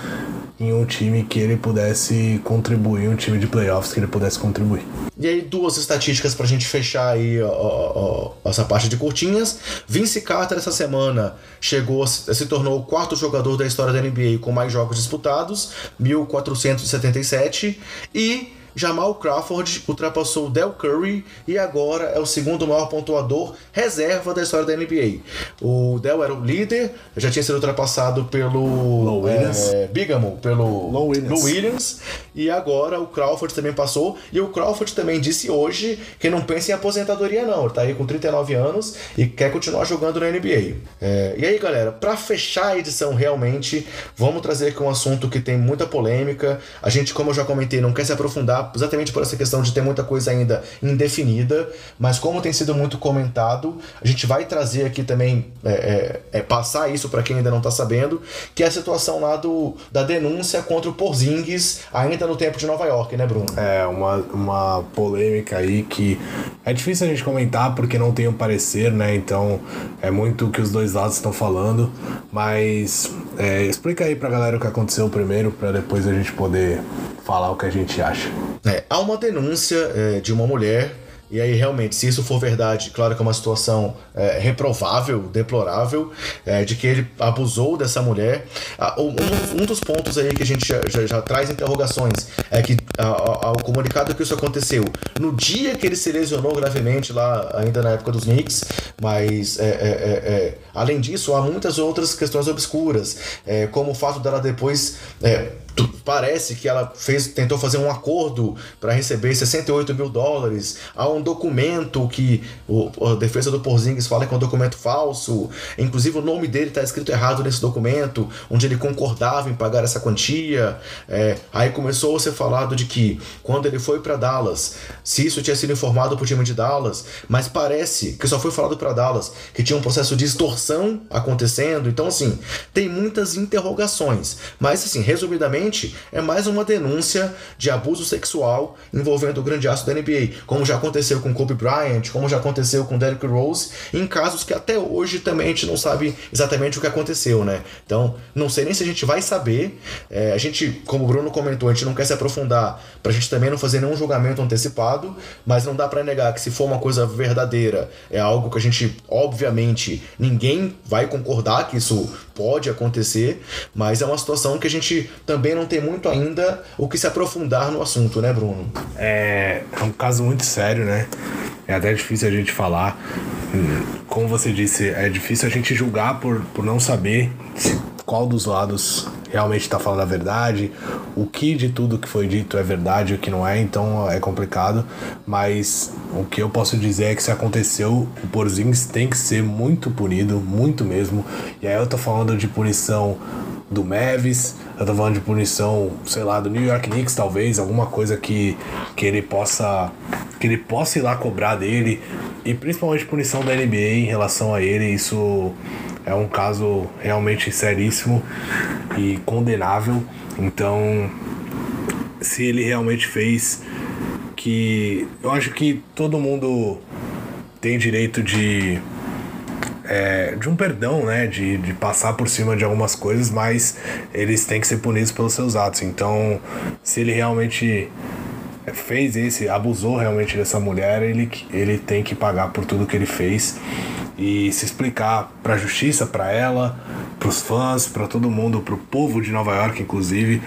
em um time que ele pudesse contribuir, um time de playoffs que ele pudesse contribuir. E aí, duas estatísticas pra gente fechar aí ó, ó, essa parte de curtinhas. Vince Carter essa semana chegou, se tornou o quarto jogador da história da NBA com mais jogos disputados, 1477, e Jamal Crawford ultrapassou Del Curry e agora é o segundo maior pontuador reserva da história da NBA. O Del era o líder, já tinha sido ultrapassado pelo é, Bigamo, pelo Low Williams. Williams, e agora o Crawford também passou. E o Crawford também disse hoje que não pensa em aposentadoria, não. Ele tá aí com 39 anos e quer continuar jogando na NBA. É, e aí, galera, para fechar a edição realmente, vamos trazer aqui um assunto que tem muita polêmica. A gente, como eu já comentei, não quer se aprofundar exatamente por essa questão de ter muita coisa ainda indefinida, mas como tem sido muito comentado, a gente vai trazer aqui também, é, é, é passar isso para quem ainda não está sabendo, que é a situação lá do, da denúncia contra o Porzingis, ainda no tempo de Nova York, né, Bruno? É, uma, uma polêmica aí que é difícil a gente comentar porque não tem um parecer, né? Então é muito o que os dois lados estão falando, mas é, explica aí pra galera o que aconteceu primeiro, para depois a gente poder falar o que a gente acha. É, há uma denúncia é, de uma mulher e aí, realmente, se isso for verdade, claro que é uma situação é, reprovável, deplorável, é, de que ele abusou dessa mulher. Ah, um, um, dos pontos aí que a gente já, já, já traz interrogações é que ao comunicado que isso aconteceu no dia que ele se lesionou gravemente, lá ainda na época dos Knicks, mas é, é, é, é além disso, há muitas outras questões obscuras, como o fato dela depois parece que ela fez, tentou fazer um acordo para receber 68 mil dólares. Há um documento que o, a defesa do Porzingis fala que é um documento falso. Inclusive o nome dele está escrito errado nesse documento, onde ele concordava em pagar essa quantia. É, aí começou a ser falado de que quando ele foi para Dallas, se isso tinha sido informado para o time de Dallas, mas parece que só foi falado para Dallas que tinha um processo de extorsão acontecendo. Então assim, tem muitas interrogações. Mas assim, resumidamente, é mais uma denúncia de abuso sexual envolvendo o grande aço da NBA, como já aconteceu com Kobe Bryant, como já aconteceu com Derrick Rose, em casos que até hoje também a gente não sabe exatamente o que aconteceu, né? Então, não sei nem se a gente vai saber. É, a gente, como o Bruno comentou, a gente não quer se aprofundar pra gente também não fazer nenhum julgamento antecipado, mas não dá para negar que se for uma coisa verdadeira, é algo que a gente, obviamente, ninguém vai concordar que isso pode acontecer, mas é uma situação que a gente também não tem muito ainda o que se aprofundar no assunto, né, Bruno? É, é um caso muito sério, né? É até difícil a gente falar. Como você disse, é difícil a gente julgar por, por não saber qual dos lados realmente está falando a verdade, o que de tudo que foi dito é verdade o que não é, então é complicado. Mas o que eu posso dizer é que se aconteceu, o Porzingis tem que ser muito punido, muito mesmo. E aí eu tô falando de punição do Mavis, eu tô falando de punição, sei lá, do New York Knicks talvez, alguma coisa que, que ele possa que ele possa ir lá cobrar dele e principalmente punição da NBA em relação a ele, isso é um caso realmente seríssimo e condenável. Então, se ele realmente fez que eu acho que todo mundo tem direito de é, de um perdão, né? De, de passar por cima de algumas coisas, mas eles têm que ser punidos pelos seus atos. Então, se ele realmente fez esse, abusou realmente dessa mulher, ele, ele tem que pagar por tudo que ele fez e se explicar para a justiça, para ela, para os fãs, para todo mundo, para o povo de Nova York, inclusive,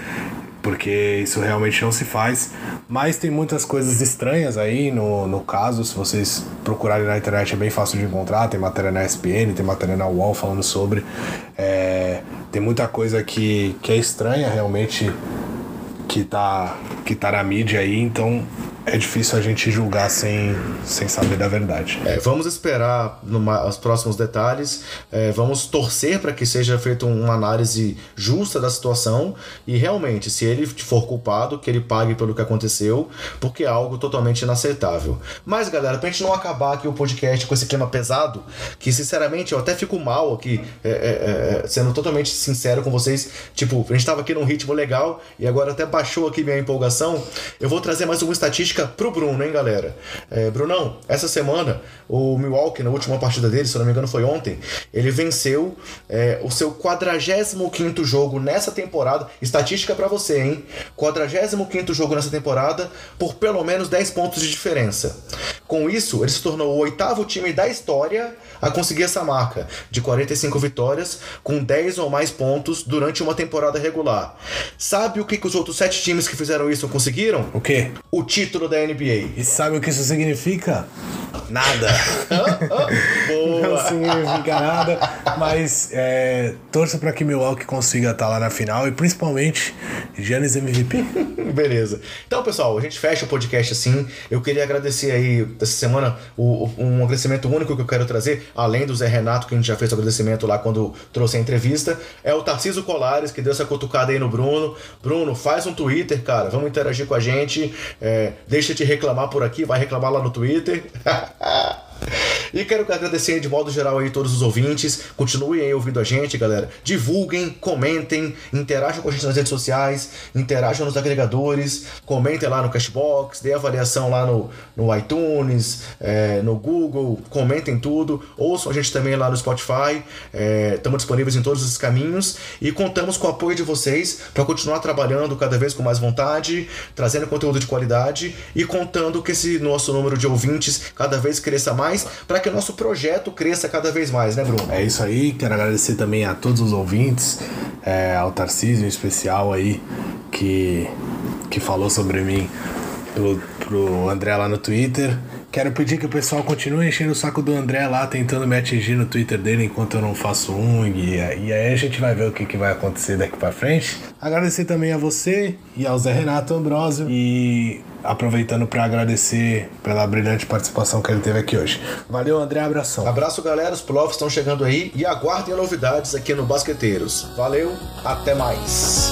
porque isso realmente não se faz. Mas tem muitas coisas estranhas aí no, no caso, se vocês procurarem na internet é bem fácil de encontrar. Tem matéria na ESPN, tem matéria na UOL falando sobre. É, tem muita coisa que, que é estranha realmente que tá, que tá na mídia aí, então é difícil a gente julgar sem, sem saber da verdade. É, vamos esperar numa, os próximos detalhes, é, vamos torcer para que seja feita uma análise justa da situação e realmente, se ele for culpado, que ele pague pelo que aconteceu, porque é algo totalmente inaceitável. Mas, galera, pra gente não acabar aqui o podcast com esse clima pesado, que sinceramente eu até fico mal aqui, é, é, é sendo totalmente sincero com vocês, tipo, a gente tava aqui num ritmo legal e agora até baixou aqui minha empolgação, eu vou trazer mais uma estatística estatística pro Bruno, hein, galera? É, Brunão, essa semana, o Milwaukee, na última partida dele, se não me engano foi ontem, ele venceu é, o seu 45 jogo nessa temporada. Estatística para você, hein? 45 jogo nessa temporada por pelo menos 10 pontos de diferença. Com isso, ele se tornou o oitavo time da história a conseguir essa marca de 45 vitórias com 10 ou mais pontos durante uma temporada regular. Sabe o que, que os outros sete times que fizeram isso conseguiram? O quê? O título da NBA. E sabe o que isso significa? Nada. Não significa nada, mas é, torço para que Milwaukee consiga estar tá lá na final e principalmente Giannis MVP. Beleza. Então, pessoal, a gente fecha o podcast assim. Eu queria agradecer aí essa semana o, um agradecimento único que eu quero trazer além do Zé Renato, que a gente já fez o agradecimento lá quando trouxe a entrevista, é o Tarciso Colares, que deu essa cutucada aí no Bruno. Bruno, faz um Twitter, cara, vamos interagir com a gente. É, deixa de reclamar por aqui, vai reclamar lá no Twitter. E quero agradecer de modo geral aí todos os ouvintes. Continuem ouvindo a gente, galera. Divulguem, comentem, interajam com a gente nas redes sociais, interajam nos agregadores, comentem lá no Cashbox, dê avaliação lá no, no iTunes, é, no Google, comentem tudo. Ouçam a gente também lá no Spotify. Estamos é, disponíveis em todos esses caminhos e contamos com o apoio de vocês para continuar trabalhando cada vez com mais vontade, trazendo conteúdo de qualidade e contando que esse nosso número de ouvintes cada vez cresça mais para que o nosso projeto cresça cada vez mais, né, Bruno? É isso aí, quero agradecer também a todos os ouvintes, é, ao Tarcísio em especial aí, que, que falou sobre mim pro, pro André lá no Twitter. Quero pedir que o pessoal continue enchendo o saco do André lá, tentando me atingir no Twitter dele enquanto eu não faço um. E, aí a gente vai ver o que, que vai acontecer daqui pra frente. Agradecer também a você e ao Zé Renato Ambrosio. E aproveitando para agradecer pela brilhante participação que ele teve aqui hoje. Valeu, André, abração. Abraço, galera. Os playoffs estão chegando aí e aguardem novidades aqui no Basqueteiros. Valeu, até mais.